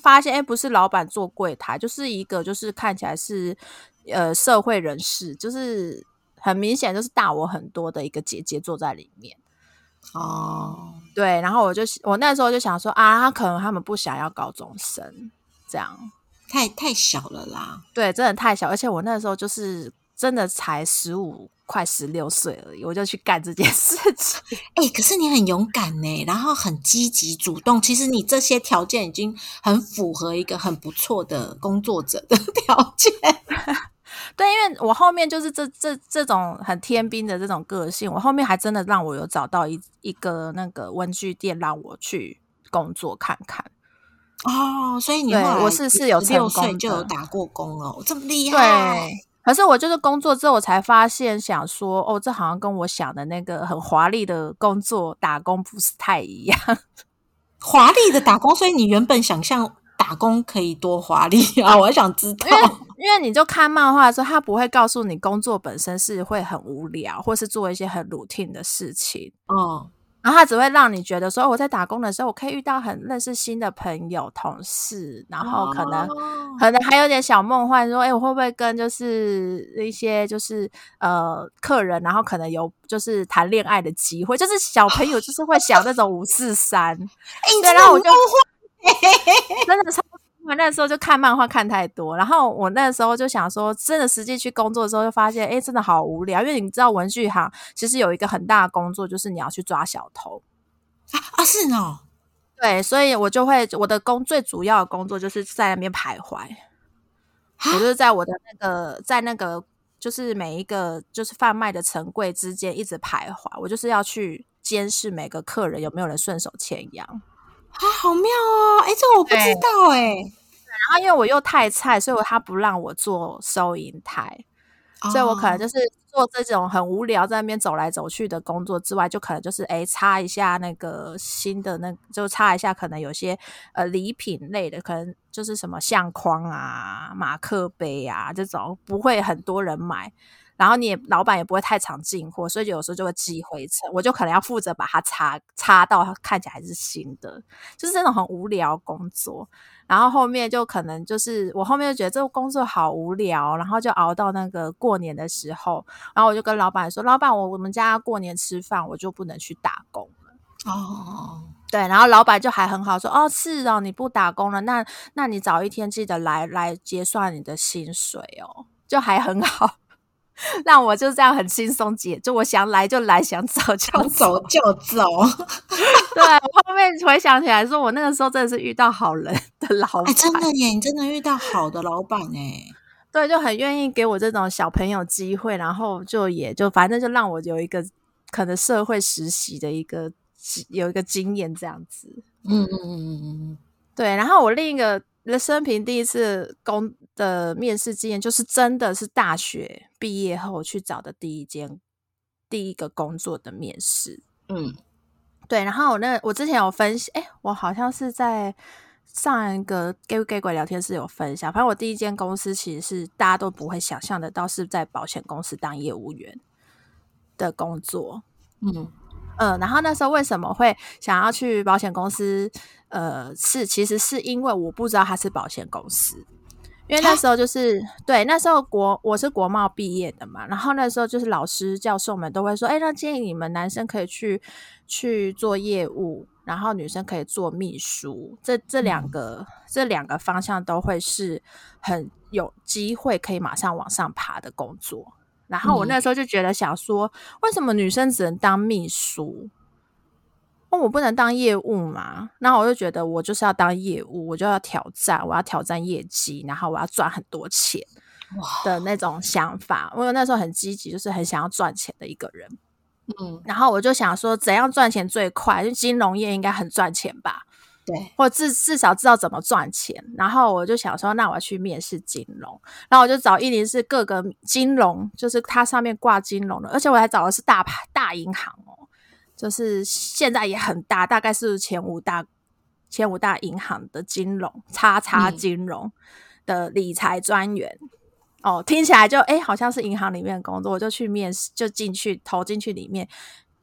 发现，哎，不是老板坐柜台，就是一个就是看起来是呃社会人士，就是很明显就是大我很多的一个姐姐坐在里面。
哦，
对，然后我就我那时候就想说啊，他可能他们不想要高中生这样。
太太小了啦，
对，真的太小，而且我那时候就是真的才十五，快十六岁而已，我就去干这件事情。
哎，可是你很勇敢呢，然后很积极主动，其实你这些条件已经很符合一个很不错的工作者的 条件。
对，因为我后面就是这这这种很天兵的这种个性，我后面还真的让我有找到一一个那个文具店，让我去工作看看。
哦，所以你
我是是有
六岁就有打过工哦，这么厉
害。对，可是我就是工作之后，我才发现，想说，哦，这好像跟我想的那个很华丽的工作打工不是太一样。
华丽的打工，所以你原本想象打工可以多华丽啊？我想知道，
因为你就看漫画的时候，他不会告诉你工作本身是会很无聊，或是做一些很 routine 的事情。
哦。
然后他只会让你觉得说，我在打工的时候，我可以遇到很认识新的朋友、同事，然后可能可能还有点小梦幻，说，哎，我会不会跟就是一些就是呃客人，然后可能有就是谈恋爱的机会，就是小朋友就是会想那种五四三，
对，然后我就
真的超。我那时候就看漫画看太多，然后我那时候就想说，真的实际去工作的时候，就发现，哎，真的好无聊。因为你知道，文具行其实有一个很大的工作，就是你要去抓小偷。
啊啊，是哦，
对，所以我就会我的工最主要的工作就是在那边徘徊，我就是在我的那个在那个就是每一个就是贩卖的城柜之间一直徘徊，我就是要去监视每个客人有没有人顺手牵羊。
啊，好妙哦，哎，这个我不知道哎。
然后因为我又太菜，所以他不让我做收银台，所以我可能就是做这种很无聊在那边走来走去的工作之外，就可能就是哎擦一下那个新的那就擦一下，可能有些呃礼品类的，可能就是什么相框啊、马克杯啊这种，不会很多人买。然后你也老板也不会太常进货，所以有时候就会积灰尘，我就可能要负责把它擦擦到看起来还是新的，就是那种很无聊工作。然后后面就可能就是我后面就觉得这个工作好无聊，然后就熬到那个过年的时候，然后我就跟老板说：“老板，我我们家过年吃饭，我就不能去打工了。”哦，对，然后老板就还很好说：“哦，是哦，你不打工了，那那你早一天记得来来结算你的薪水哦，就还很好。” 让我就这样很轻松解，就我想来就来，想走就
走 就走。
对，我后面回想起来，说我那个时候真的是遇到好人的老板，
真的耶，你真的遇到好的老板哎。
对，就很愿意给我这种小朋友机会，然后就也就反正就让我有一个可能社会实习的一个有一个经验这样子。
嗯嗯嗯嗯嗯，
对。然后我另一个人生平第一次工。的面试经验就是真的是大学毕业后去找的第一间第一个工作的面试，
嗯，
对。然后我那我之前有分析，哎，我好像是在上一个 gay gay 鬼聊天室有分享。反正我第一间公司其实是大家都不会想象的到是在保险公司当业务员的工作，
嗯
嗯。然后那时候为什么会想要去保险公司？呃，是其实是因为我不知道它是保险公司。因为那时候就是对，那时候国我是国贸毕业的嘛，然后那时候就是老师教授们都会说，哎，那建议你们男生可以去去做业务，然后女生可以做秘书，这这两个这两个方向都会是很有机会可以马上往上爬的工作。然后我那时候就觉得想说，为什么女生只能当秘书？哦，我不能当业务嘛？然后我就觉得我就是要当业务，我就要挑战，我要挑战业绩，然后我要赚很多钱的那种想法。我有那时候很积极，就是很想要赚钱的一个人。嗯，然后我就想说，怎样赚钱最快？就金融业应该很赚钱吧？
对，
或至至少知道怎么赚钱。然后我就想说，那我要去面试金融。然后我就找一零四各个金融，就是它上面挂金融的，而且我还找的是大牌大银行哦。就是现在也很大，大概是前五大前五大银行的金融，叉叉金融的理财专员哦，听起来就哎，好像是银行里面的工作，我就去面试，就进去投进去里面，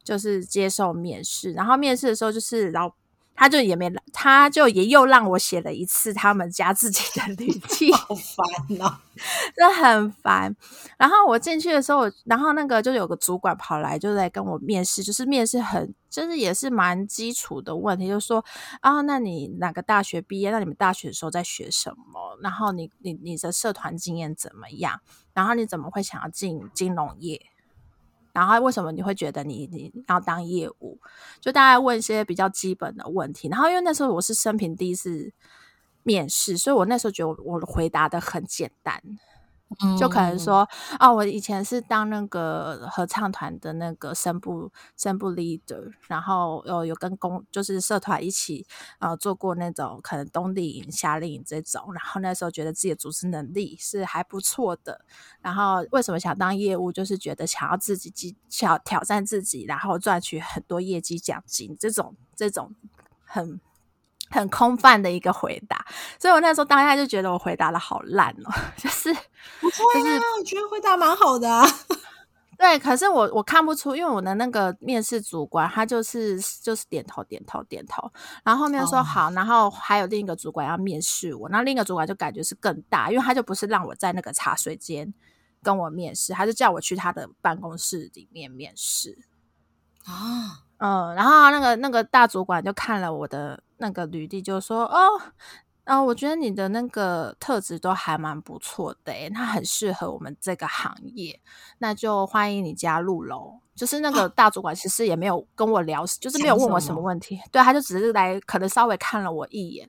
就是接受面试。然后面试的时候，就是老。他就也没，他就也又让我写了一次他们家自己的履 历，
好烦哦，
这很烦。然后我进去的时候，然后那个就有个主管跑来，就在跟我面试，就是面试很，就是也是蛮基础的问题，就说啊，那你哪个大学毕业？那你们大学的时候在学什么？然后你你你的社团经验怎么样？然后你怎么会想要进金融业？然后为什么你会觉得你你要当业务？就大概问一些比较基本的问题。然后因为那时候我是生平第一次面试，所以我那时候觉得我回答的很简单。就可能说啊，我以前是当那个合唱团的那个声部声部 leader，然后有有跟公就是社团一起呃做过那种可能冬令营、夏令营这种，然后那时候觉得自己的组织能力是还不错的。然后为什么想当业务，就是觉得想要自己挑挑战自己，然后赚取很多业绩奖金，这种这种很。很空泛的一个回答，所以我那时候当下就觉得我回答的好烂哦，就是
不错呀，我觉得回答蛮好的。
啊 对，可是我我看不出，因为我的那个面试主管他就是就是点头点头点头，然后后面说好，然后还有另一个主管要面试我，那另一个主管就感觉是更大，因为他就不是让我在那个茶水间跟我面试，他就叫我去他的办公室里面面试啊。嗯，然后那个那个大主管就看了我的那个履历，就说：“哦，啊，我觉得你的那个特质都还蛮不错的，诶，他很适合我们这个行业，那就欢迎你加入喽。”就是那个大主管其实也没有跟我聊，就是没有问我什么问题，对，他就只是来可能稍微看了我一眼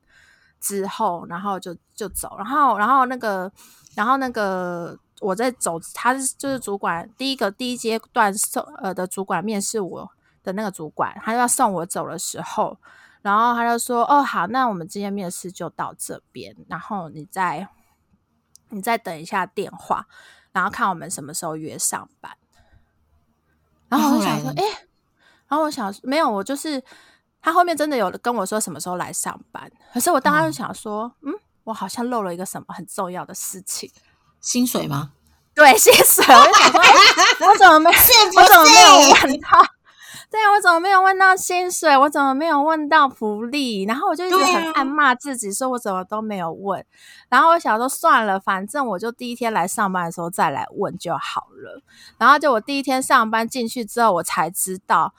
之后，然后就就走，然后然后那个然后那个我在走，他是就是主管第一个第一阶段送呃的主管面试我。的那个主管，他要送我走的时候，然后他就说：“哦，好，那我们今天面试就到这边，然后你再你再等一下电话，然后看我们什么时候约上班。”然后我想说：“哎，然后我想没有，我就是他后面真的有跟我说什么时候来上班，可是我当时想说，嗯，我好像漏了一个什么很重要的事情，
薪水吗？
对，薪水。我就想说，我怎么没，我怎么没 有问他？”对我怎么没有问到薪水？我怎么没有问到福利？然后我就一直很暗骂自己，说我怎么都没有问。然后我想说算了，反正我就第一天来上班的时候再来问就好了。然后就我第一天上班进去之后，我才知道。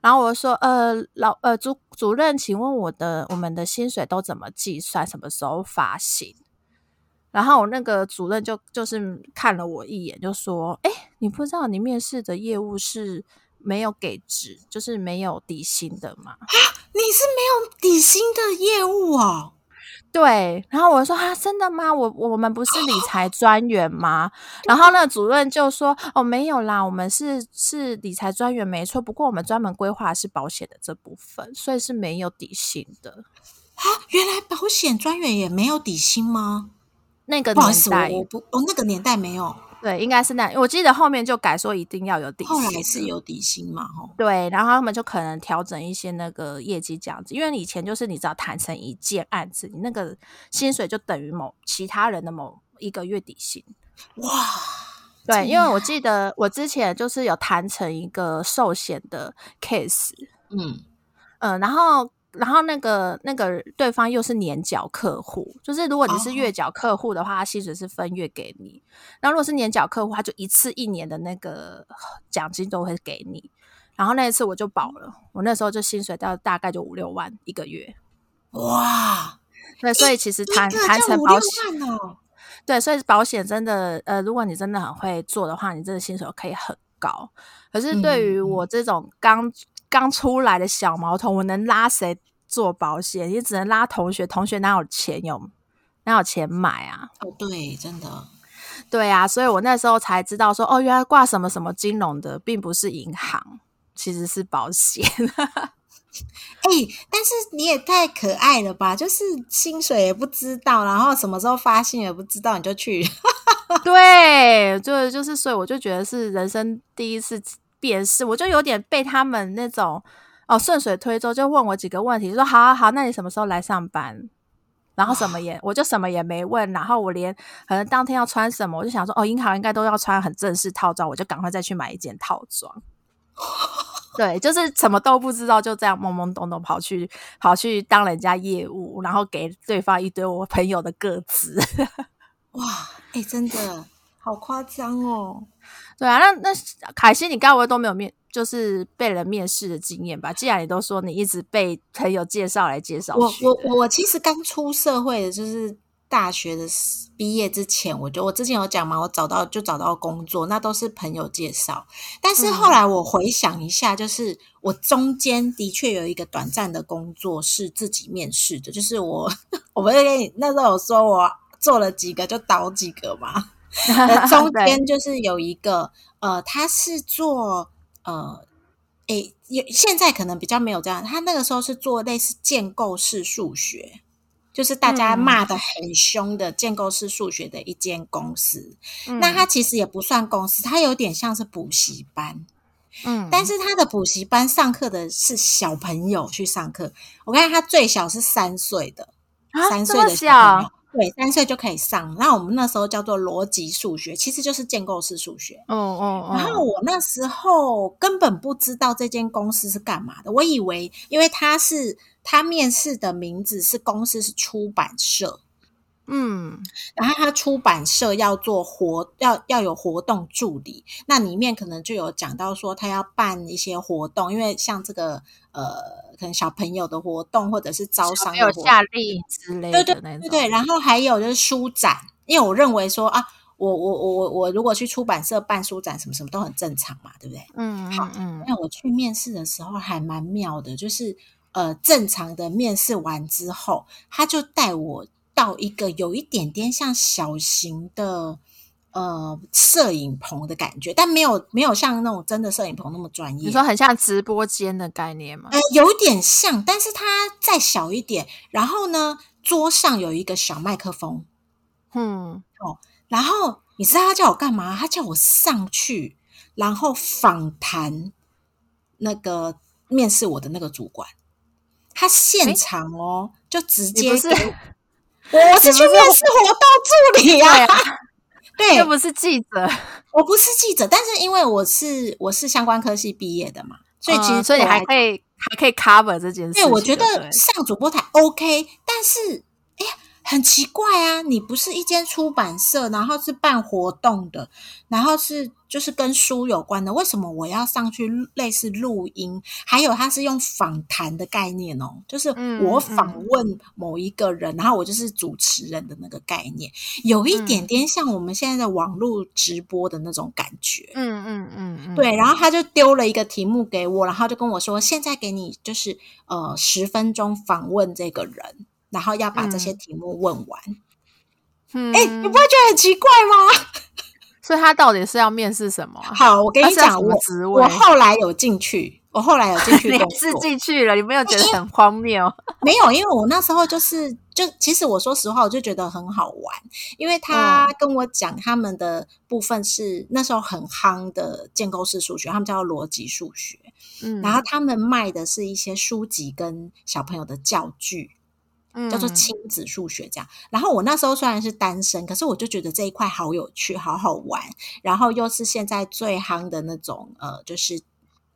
然后我说：“呃，老呃主主任，请问我的我们的薪水都怎么计算？什么时候发薪？”然后我那个主任就就是看了我一眼，就说：“哎，你不知道你面试的业务是？”没有给值，就是没有底薪的嘛？
啊，你是没有底薪的业务哦？
对。然后我说啊，真的吗？我我们不是理 财专员吗？然后那个主任就说哦，没有啦，我们是是理财专员没错，不过我们专门规划是保险的这部分，所以是没有底薪的。
啊，原来保险专员也没有底薪吗？
那个年代
我不哦，那个年代没有。
对，应该是那。我记得后面就改说一定要有底薪，后
来是有底薪嘛？吼。
对，然后他们就可能调整一些那个业绩这样子，因为以前就是你只要谈成一件案子，你那个薪水就等于某其他人的某一个月底薪。哇！对，因为我记得我之前就是有谈成一个寿险的 case，嗯嗯，然后。然后那个那个对方又是年缴客户，就是如果你是月缴客户的话，他薪水是分月给你；那如果是年缴客户，他就一次一年的那个奖金都会给你。然后那一次我就保了，我那时候就薪水到大概就五六万一个月。哇！对，所以其实谈谈成保险
哦，
对，所以保险真的呃，如果你真的很会做的话，你真的薪水可以很高。可是对于我这种刚刚出来的小毛头，我能拉谁做保险？也只能拉同学，同学哪有钱有哪有钱买啊？
哦，对，真的，
对啊，所以我那时候才知道说，哦，原来挂什么什么金融的，并不是银行，其实是保险。
哎，但是你也太可爱了吧！就是薪水也不知道，然后什么时候发薪也不知道，你就去。
对，就就是，所以我就觉得是人生第一次面试，我就有点被他们那种哦顺水推舟，就问我几个问题，说好好好，那你什么时候来上班？然后什么也我就什么也没问，然后我连可能当天要穿什么，我就想说哦，银行应该都要穿很正式套装，我就赶快再去买一件套装。对，就是什么都不知道，就这样懵懵懂懂跑去跑去当人家业务，然后给对方一堆我朋友的个子。
哇，哎，真的好夸张哦！
对啊，那那凯西，你该不会都没有面，就是被人面试的经验吧？既然你都说你一直被朋友介绍来介绍，
我我我其实刚出社会的，就是。大学的毕业之前，我就我之前有讲嘛，我找到就找到工作，那都是朋友介绍。但是后来我回想一下，就是我中间的确有一个短暂的工作是自己面试的，就是我 我不是跟你那时候有说我做了几个就倒几个嘛。中间就是有一个呃，他是做呃，诶，有现在可能比较没有这样，他那个时候是做类似建构式数学。就是大家骂的很凶的建构式数学的一间公司，那它其实也不算公司，它有点像是补习班，嗯，但是他的补习班上课的是小朋友去上课，我看他最小是三岁的，三岁的小。对，三岁就可以上。那我们那时候叫做逻辑数学，其实就是建构式数学。哦哦。然后我那时候根本不知道这间公司是干嘛的，我以为因为他是他面试的名字是公司是出版社。嗯，然后他出版社要做活，要要有活动助理，那里面可能就有讲到说他要办一些活动，因为像这个呃，可能小朋友的活动或者是招商
有夏令之类的，对对
对对。然后还有就是书展，因为我认为说啊，我我我我我如果去出版社办书展，什么什么都很正常嘛，对不对？嗯，好，嗯。那我去面试的时候还蛮妙的，就是呃，正常的面试完之后，他就带我。到一个有一点点像小型的呃摄影棚的感觉，但没有没有像那种真的摄影棚那么专业。
你说很像直播间的概念吗？
呃，有点像，但是它再小一点。然后呢，桌上有一个小麦克风。嗯，哦，然后你知道他叫我干嘛？他叫我上去，然后访谈那个面试我的那个主管。他现场哦，就直接我是去面试活动助理呀，对，
又不是记者，
我不是记者，但是因为我是我是相关科系毕业的嘛，所以其实
所以还可以还可以 cover 这件事。
对，我觉得上主播台 OK，但是哎呀。很奇怪啊！你不是一间出版社，然后是办活动的，然后是就是跟书有关的，为什么我要上去类似录音？还有，他是用访谈的概念哦，就是我访问某一个人，然后我就是主持人的那个概念，有一点点像我们现在的网络直播的那种感觉。嗯嗯嗯嗯，对。然后他就丢了一个题目给我，然后就跟我说：“现在给你就是呃十分钟访问这个人。”然后要把这些题目问完，嗯，哎，你不会觉得很奇怪吗？
所以他到底是要面试什么？
好，我跟你讲，我我后来有进去，我后来有进去，
你是进去了，你没有觉得很荒谬？
没有，因为我那时候就是就其实我说实话，我就觉得很好玩，因为他跟我讲他们的部分是那时候很夯的建构式数学，他们叫逻辑数学，嗯，然后他们卖的是一些书籍跟小朋友的教具。叫做亲子数学这样，然后我那时候虽然是单身，可是我就觉得这一块好有趣，好好玩，然后又是现在最夯的那种呃，就是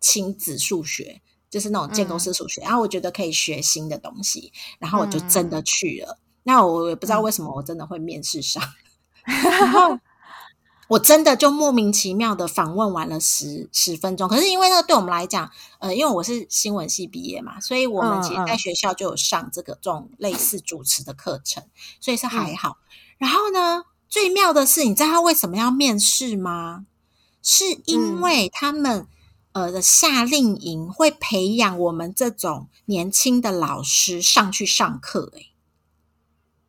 亲子数学，就是那种建构式数学，然后我觉得可以学新的东西，然后我就真的去了。那我也不知道为什么我真的会面试上，然后。我真的就莫名其妙的访问完了十十分钟，可是因为那个对我们来讲，呃，因为我是新闻系毕业嘛，所以我们其实在学校就有上这个这种类似主持的课程，所以是还好。然后呢，最妙的是，你知道他为什么要面试吗？是因为他们呃的夏令营会培养我们这种年轻的老师上去上课、欸，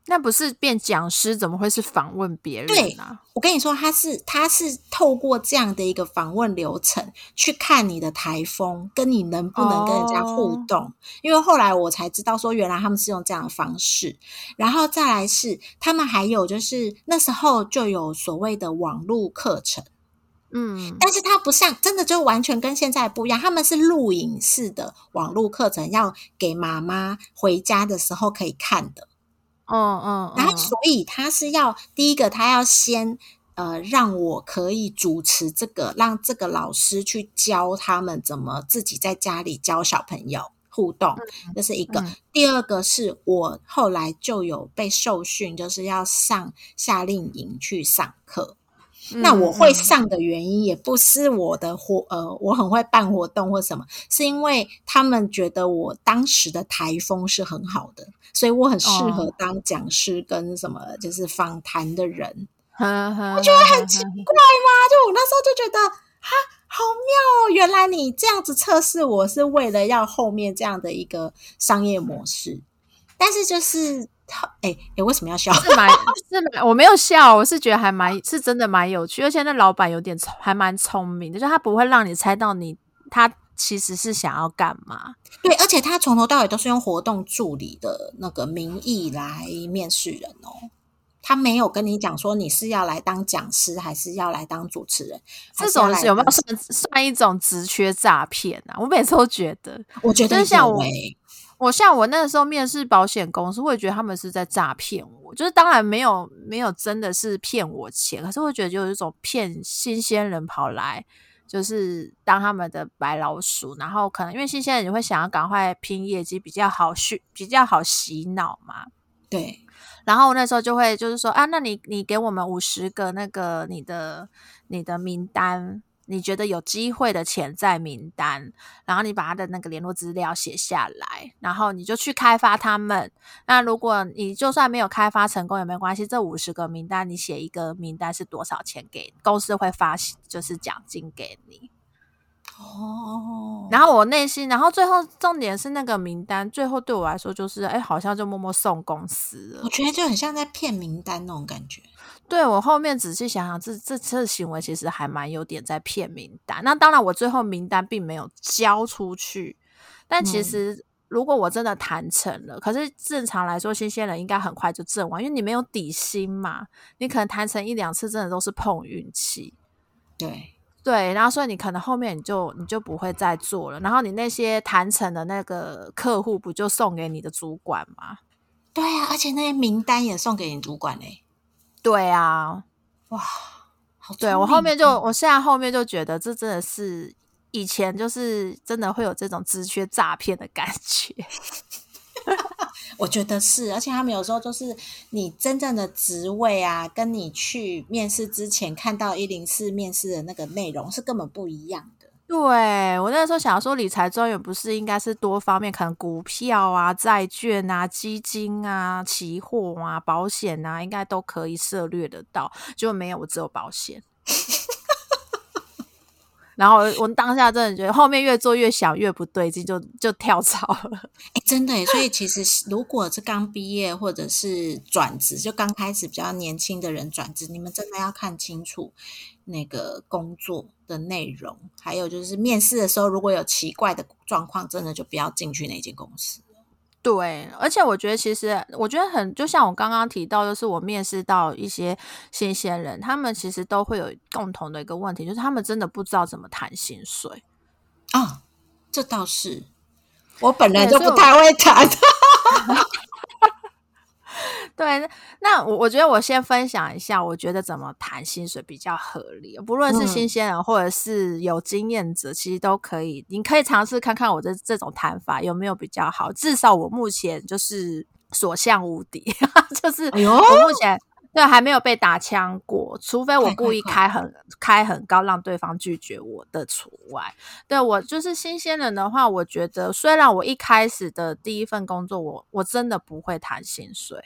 那不是变讲师，怎么会是访问别人啊？
我跟你说，他是他是透过这样的一个访问流程去看你的台风，跟你能不能跟人家互动。
哦
因为后来我才知道说，原来他们是用这样的方式。然后再来是他们还有就是那时候就有所谓的网络课程。
嗯，
但是它不像，真的就完全跟现在不一样。他们是录影式的网络课程，要给妈妈回家的时候可以看的。
嗯嗯，
然后，
嗯
所以他是要第一个，他要先呃让我可以主持这个，让这个老师去教他们怎么自己在家里教小朋友互动，这是一个。
嗯
第二个是我后来就有被受训，就是要上夏令营去上课。那我会
嗯
上的原因也不是我的活，呃，我很会办活动或什么，是因为他们觉得我当时的台风是很好的，所以我很适合
哦
当讲师跟什么就是访谈的人。
我觉得很奇
怪吗？就我那时候就觉得，哈，好妙哦！原来你这样子测试我是为了要后面这样的一个商业模式，但是就是，哎哎，为什么要笑？
是蛮是蛮，我没有笑，我是觉得还蛮是真的蛮有趣，而且那老板有点聪，还蛮聪明的，就是他不会让你猜到你他其实是想要干嘛。
对，而且他从头到尾都是用活动助理的那个名义来面试人哦。他没有跟你讲说你是要来当讲师，还是要来当主持人。
这种
是
有没有算算一种职缺诈骗啊？我每次都觉得，
我觉得
像我
欸
我像我那个时候面试保险公司，会觉得他们是在诈骗我。就是当然没有没有真的是骗我钱，可是会觉得有一种骗新鲜人跑来，就是当他们的白老鼠。然后可能因为新鲜人你会想要赶快拼业绩，比较好去，比较好洗脑嘛。
对。
然后那时候就会就是说啊，那你你给我们五十个那个你的你的名单，你觉得有机会的潜在名单，然后你把他的那个联络资料写下来，然后你就去开发他们。那如果你就算没有开发成功也没关系，这五十个名单你写一个名单是多少钱给公司会发就是奖金给你。
哦，
然后我内心，然后最后重点是那个名单，最后对我来说就是，哎，好像就默默送公司了。
我觉得就很像在骗名单那种感觉。
对我后面仔细想想，这这次行为其实还蛮有点在骗名单。那当然，我最后名单并没有交出去，但其实如果我真的谈成了，可是正常来说，新鲜人应该很快就挣完，因为你没有底薪嘛，你可能谈成一两次，真的都是碰运气。
对。
对，然后所以你可能后面你就你就不会再做了，然后你那些谈成的那个客户不就送给你的主管吗？
对啊，而且那些名单也送给你主管嘞。
对啊，
哇，好
对我后面就我现在后面就觉得这真的是以前就是真的会有这种职缺诈骗的感觉。
我觉得是，而且他们有时候就是你真正的职位啊，跟你去面试之前看到一零四面试的那个内容是根本不一样的。
对我那时候想说，理财专员不是应该是多方面，可能股票啊、债券啊、基金啊、期货啊、保险啊，应该都可以涉略得到，就没有，我只有保险。然后我当下真的觉得，后面越做越想越不对劲，就就跳槽了。
哎，真的，所以其实如果是刚毕业或者是转职，就刚开始比较年轻的人转职，你们真的要看清楚那个工作的内容，还有就是面试的时候，如果有奇怪的状况，真的就不要进去那间公司。
对，而且我觉得其实我觉得很，就像我刚刚提到，就是我面试到一些新鲜人，他们其实都会有共同的一个问题，就是他们真的不知道怎么谈薪水
啊。这倒是，我本来就不太会谈。
对，那我我觉得我先分享一下，我觉得怎么谈薪水比较合理，不论是新鲜人或者是有经验者，其实都可以，你可以尝试看看我这这种谈法有没有比较好。至少我目前就是所向无敌，就是我目前对还没有被打枪过，除非我故意开很开很高，让对方拒绝我的除外。对我就是新鲜人的话，我觉得虽然我一开始的第一份工作，我我真的不会谈薪水。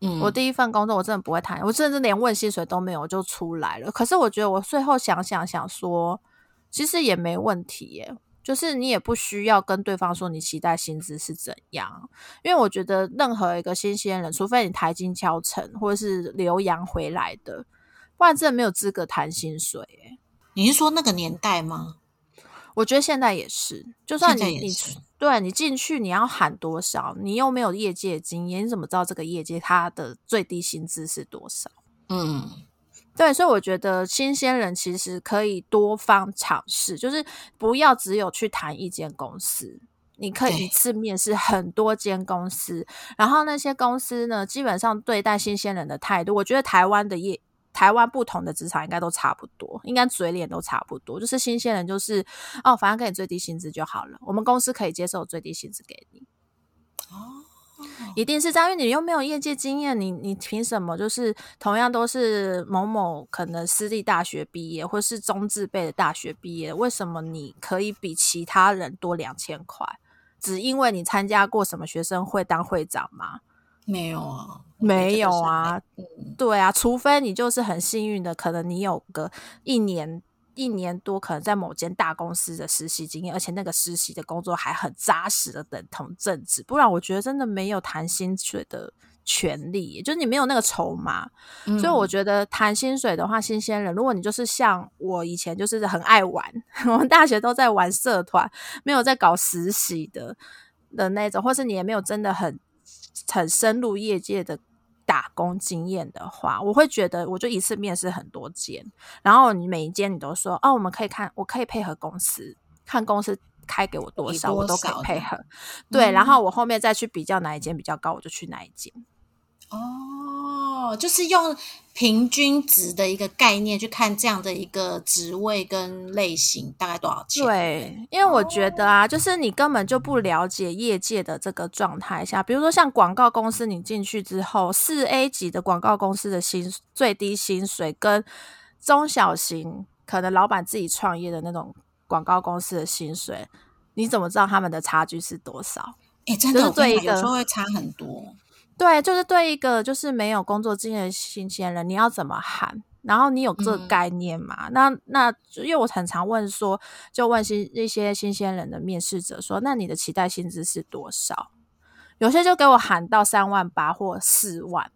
嗯，
我第一份工作我真的不会谈，我甚至连问薪水都没有就出来了。可是我觉得我最后想想想说，其实也没问题耶。就是你也不需要跟对方说你期待薪资是怎样，因为我觉得任何一个新鲜人，除非你台金敲成或者是留洋回来的，不然真的没有资格谈薪水。哎，
你是说那个年代吗？
我觉得现在也是，就算你你对你进去你要喊多少，你又没有业界经验，你怎么知道这个业界它的最低薪资是多少？嗯。对，所以我觉得新鲜人其实可以多方尝试，就是不要只有去谈一间公司，你可以一次面试很多间公司，然后那些公司呢，基本上对待新鲜人的态度，我觉得台湾的业，台湾不同的职场应该都差不多，应该嘴脸都差不多，就是新鲜人就是哦，反正给你最低薪资就好了，我们公司可以接受最低薪资给你。哦。一定是这样，因为你又没有业界经验，你你凭什么？就是同样都是某某可能私立大学毕业，或是中自备的大学毕业，为什么你可以比其他人多两千块？只因为你参加过什么学生会当会长吗？
没有啊，
没有啊，对啊，除非你就是很幸运的，可能你有个一年。一年多可能在某间大公司的实习经验，而且那个实习的工作还很扎实的等同正职，不然我觉得真的没有谈薪水的权利，就是你没有那个筹码。所以我觉得谈薪水的话，新鲜人，如果你就是像我以前就是很爱玩，我们大学都在玩社团，没有在搞实习的的那种，或是你也没有真的很很深入业界的。打工经验的话，我会觉得我就一次面试很多间，然后你每一间你都说哦，我们可以看，我可以配合公司，看公司开给我多少，我都可以配合。对，然后我后面再去比较哪一间比较高，我就去哪一间。
哦，就是用平均值的一个概念去看这样的一个职位跟类型大概多少钱？
对，因为我觉得啊，就是你根本就不了解业界的这个状态下，比如说像广告公司，你进去之后，四 A 级的广告公司的薪最低薪水跟中小型可能老板自己创业的那种广告公司的薪水，你怎么知道他们的差距是多少？
哎，真的，对有时候会差很多。
对，就是对一个就是没有工作经验的新鲜人，你要怎么喊？然后你有这个概念吗？那那因为我很常问说，就问新一些新鲜人的面试者说，那你的期待薪资是多少？有些就给我喊到三万八或四万，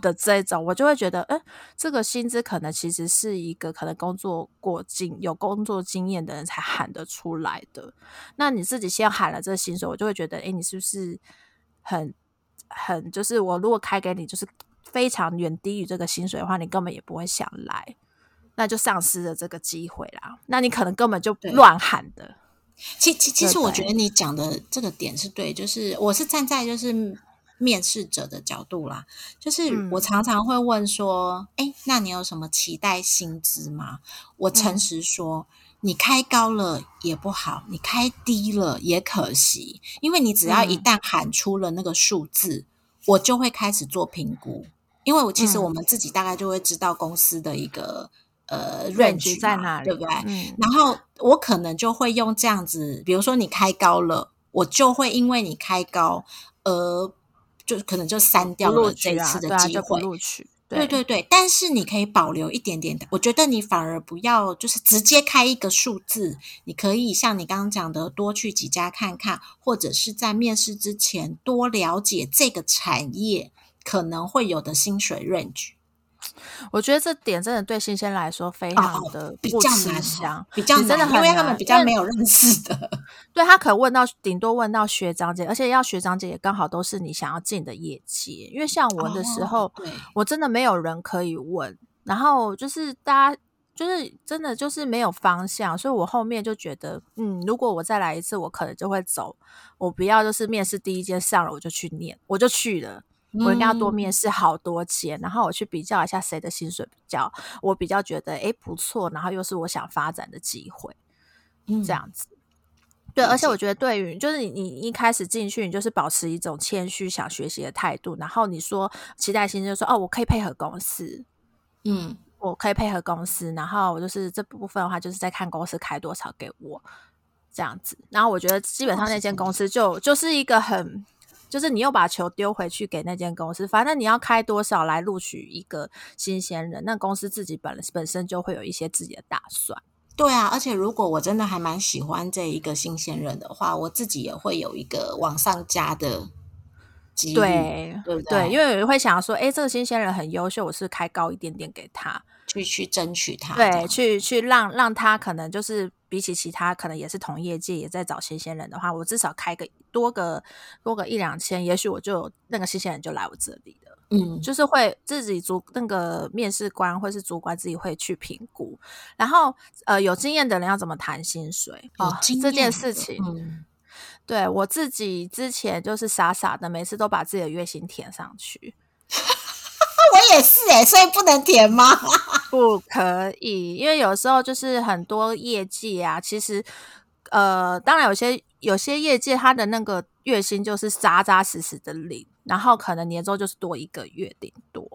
的这种，我就会觉得，哎，这个薪资可能其实是一个可能工作过经有工作经验的人才喊得出来的。那你自己先喊了这个薪水，我就会觉得，哎，你是不是很？很就是我如果开给你就是非常远低于这个薪水的话，你根本也不会想来，那就丧失了这个机会啦。那你可能根本就乱喊的。
其其其实我觉得你讲的这个点是对，就是我是站在就是面试者的角度啦，就是我常常会问说，哎，那你有什么期待薪资吗？我诚实说。你开高了也不好，你开低了也可惜，因为你只要一旦喊出了那个数字，我就会开始做评估。因为我其实我们自己大概就会知道公司的一个呃 range
在哪里，
对不对？然后我可能就会用这样子，比如说你开高了，我就会因为你开高而就可能就删掉了这次的机会，
录取。
对对对，但是你可以保留一点点的。我觉得你反而不要，就是直接开一个数字。你可以像你刚刚讲的，多去几家看看，或者是在面试之前多了解这个产业可能会有的薪水 range。
我觉得这点真的对新鲜来说非常的
比较
难，
比较
真的，
因为他们比较没有认识的。
对他可能问到顶多问到学长姐，而且要学长姐也刚好都是你想要进的业界。因为像我的时候，我真的没有人可以问，然后就是大家就是真的就是没有方向，所以我后面就觉得，嗯，如果我再来一次，我可能就会走，我不要就是面试第一间上了我就去念，我就去了。我应该要多面试好多间，然后我去比较一下谁的薪水比较，我比较觉得哎不错，然后又是我想发展的机会，这样子。对，而且我觉得对于就是你你一开始进去，你就是保持一种谦虚想学习的态度，然后你说期待薪资，说哦我可以配合公司，嗯，我可以配合公司，然后我就是这部分的话，就是在看公司开多少给我这样子，然后我觉得基本上那间公。司就就是一个很。就是你又把球丢回去给那间公司，反正你要开多少来录取一个新鲜人，那公司自己本本身就会有一些自己的打算。
对啊，而且如果我真的还蛮喜欢这一个新鲜人的话，我自己也会有一个往上加的几率，
对
对不
对，因为我会想说，哎，这个新鲜人很优秀，我是开高一点点给他，
去去争取他，
对，去去让让他可能就是比起其他可能也是同业界也在找新鲜人的话，我至少开个多个多个一两千，也许我就那个新鲜人就来我这里了。
嗯，
就是会自己主那个面试官或是主管自己会去评估，然后呃有经验的人要怎么谈薪水
哦，
这件事情，
嗯，
对我自己之前就是傻傻的，每次都把自己的月薪填上去。
我也是哎，所以不能填吗？
不可以，因为有时候就是很多业绩啊，其实呃，当然有些有些业界他的那个月薪就是扎扎实实的领。然后可能年终就是多一个月顶多，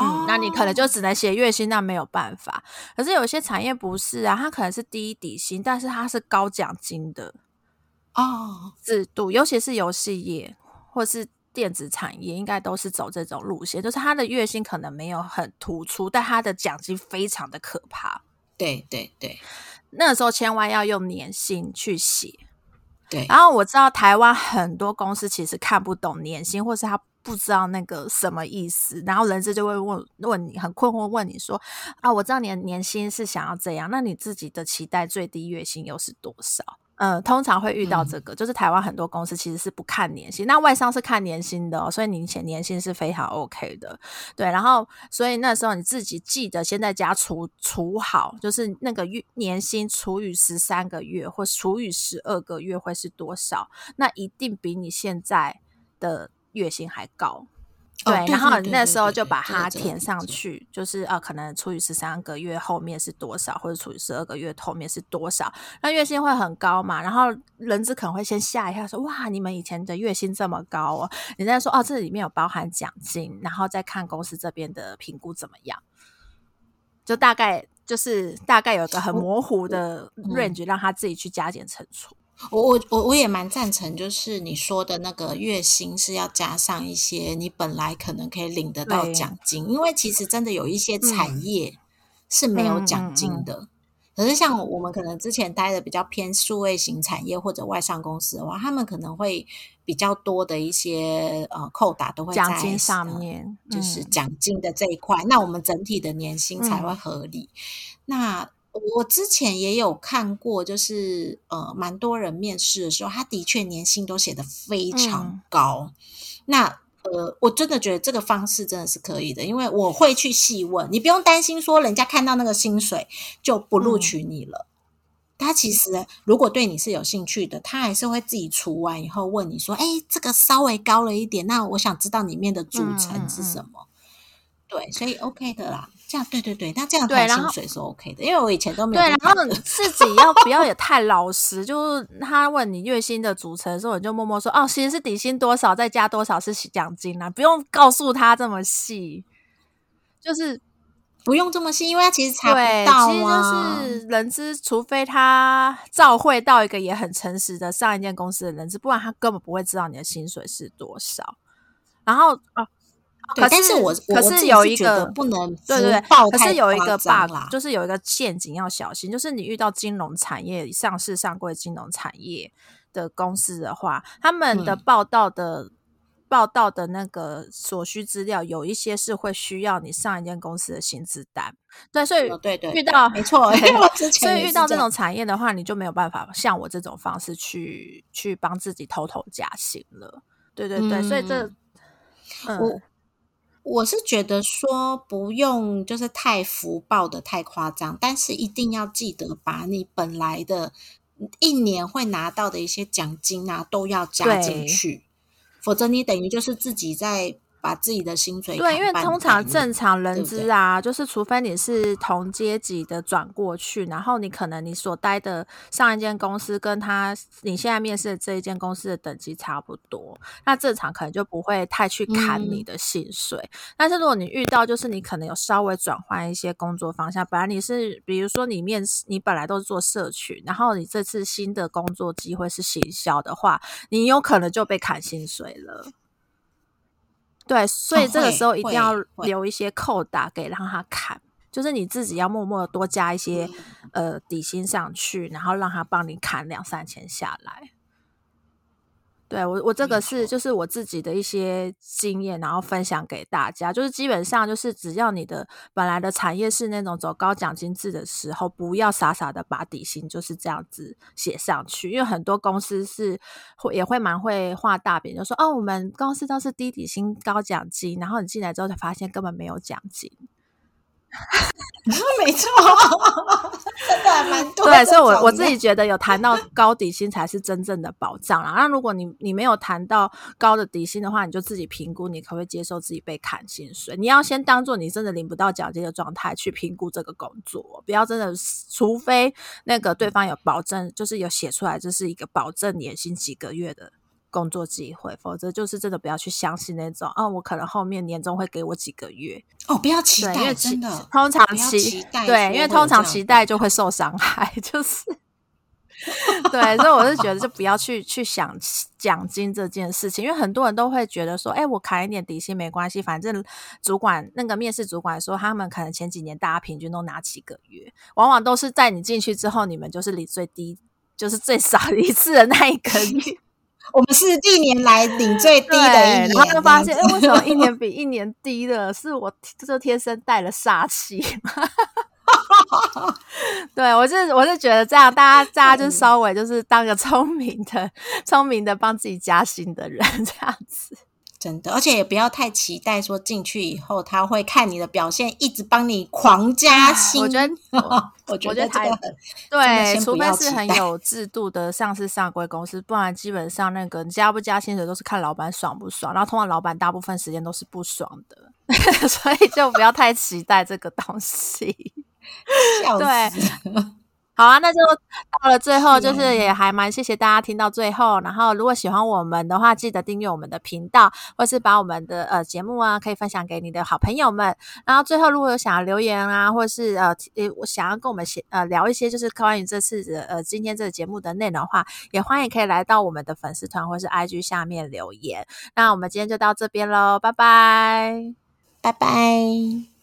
嗯，那你可能就只能写月薪，那没有办法。可是有些产业不是啊，它可能是低底薪，但是它是高奖金的
哦
制度，尤其是游戏业或是电子产业，应该都是走这种路线，就是他的月薪可能没有很突出，但他的奖金非常的可怕。
对对对，
那个时候千万要用年薪去写。
对，
然后我知道台湾很多公司其实看不懂年薪，或是他不知道那个什么意思，然后人事就会问问你，很困惑问你说啊，我知道你的年薪是想要这样，那你自己的期待最低月薪又是多少？嗯，通常会遇到这个，就是台湾很多公司其实是不看年薪，那外商是看年薪的，所以你写年薪是非常 OK 的。对，然后所以那时候你自己记得先在家除除好，就是那个月年薪除以十三个月或除以十二个月会是多少？那一定比你现在的月薪还高。对，然后那时候就把它填上去，就是呃，可能除以十三个月后面是多少，或者除以十二个月后面是多少，那月薪会很高嘛？然后人资可能会先吓一下，说哇，你们以前的月薪这么高哦？你在说哦，这里面有包含奖金，然后再看公司这边的评估怎么样？就大概就是大概有个很模糊的 range，让他自己去加减乘除。
我我我我也蛮赞成，就是你说的那个月薪是要加上一些你本来可能可以领得到奖金，因为其实真的有一些产业是没有奖金的。可是像我们可能之前待的比较偏数位型产业或者外商公司的话，他们可能会比较多的一些呃扣打都会
奖金上面，
就是奖金的这一块，那我们整体的年薪才会合理。那我之前也有看过，就是呃，蛮多人面试的时候，他的确年薪都写的非常高。那呃，我真的觉得这个方式真的是可以的，因为我会去细问，你不用担心说人家看到那个薪水就不录取你了。他其实如果对你是有兴趣的，他还是会自己除完以后问你说：“哎，这个稍微高了一点，那我想知道里面的组成是什么。”对，所以 OK 的啦。这样对对对，那这样谈薪水是 OK 的，因为我以前都没有。
对，然后自己要不要 也太老实，就是他问你月薪的组成的时候，你就默默说哦，其实是底薪多少，再加多少是奖金啊，不用告诉他这么细，就是
不用这么细，因为他其实查不到
啊。其实就是人资，除非他照会到一个也很诚实的上一间公司的人资，不然他根本不会知道你的薪水是多少。然后啊。
对，但是我
可是有一个
不能
对对对，可是有一个 bug，就是有一个陷阱要小心，就是你遇到金融产业上市上柜金融产业的公司的话，他们的报道的报道的那个所需资料，有一些是会需要你上一间公司的薪资单。对，所以
对对
遇到
没错，
所以遇到这种产业的话，你就没有办法像我这种方式去去帮自己偷偷加薪了。对对对，所以这
我。我是觉得说不用就是太浮报的太夸张，但是一定要记得把你本来的一年会拿到的一些奖金啊都要加进去，否则你等于就是自己在。把自己的薪水
对，因为通常正常人资啊，就是除非你是同阶级的转过去，然后你可能你所待的上一间公司跟他你现在面试的这一间公司的等级差不多，那正常可能就不会太去砍你的薪水。但是如果你遇到就是你可能有稍微转换一些工作方向，本来你是比如说你面试你本来都是做社群，然后你这次新的工作机会是行销的话，你有可能就被砍薪水了。对，所以这个时候一定要留一些扣打给让他砍。就是你自己要默默的多加一些呃底薪上去，然后让他帮你砍两三千下来。对我，我这个是就是我自己的一些经验，然后分享给大家。就是基本上就是只要你的本来的产业是那种走高奖金制的时候，不要傻傻的把底薪就是这样子写上去，因为很多公司是会也会蛮会画大饼，就说哦，我们公司都是低底薪高奖金，然后你进来之后才发现根本没有奖金。
没错，真的还蛮多。
对，所以我我自己觉得有谈到高底薪才是真正的保障啦。那如果你你没有谈到高的底薪的话，你就自己评估你可不可以接受自己被砍薪水。你要先当做你真的领不到奖金的状态去评估这个工作，不要真的，除非那个对方有保证，就是有写出来这是一个保证年薪几个月的。工作机会，否则就是真的不要去相信那种哦，我可能后面年终会给我几个月
哦，不要期待，
因为
真的
通常期待对，因为通常期待就会受伤害，就是 对，所以我是觉得就不要去去想奖金这件事情，因为很多人都会觉得说，哎，我砍一点底薪没关系，反正主管那个面试主管说他们可能前几年大家平均都拿几个月，往往都是在你进去之后，你们就是领最低，就是最少一次的那一个月。
我们是历年来领最低的一年，
然后就发现，哎，为什么一年比一年低的？是我这天生带了煞气。对我是我是觉得这样，大家大家就稍微就是当个聪明的、聪明的帮自己加薪的人这样子。
真的，而且也不要太期待说进去以后他会看你的表现，一直帮你狂加薪。
我觉得，
我 觉得这个很
对，除非是很有制度的上市上规公司，不然基本上那个加不加薪的都是看老板爽不爽。然后通常老板大部分时间都是不爽的，所以就不要太期待这个东西。对。好啊，那就到了最后，就是也还蛮谢谢大家听到最后。然后，如果喜欢我们的话，记得订阅我们的频道，或是把我们的呃节目啊，可以分享给你的好朋友们。然后，最后如果有想要留言啊，或是呃呃，我想要跟我们写呃聊一些，就是关于这次的呃今天这个节目的内容的话，也欢迎可以来到我们的粉丝团或是 IG 下面留言。那我们今天就到这边喽，拜拜，
拜拜。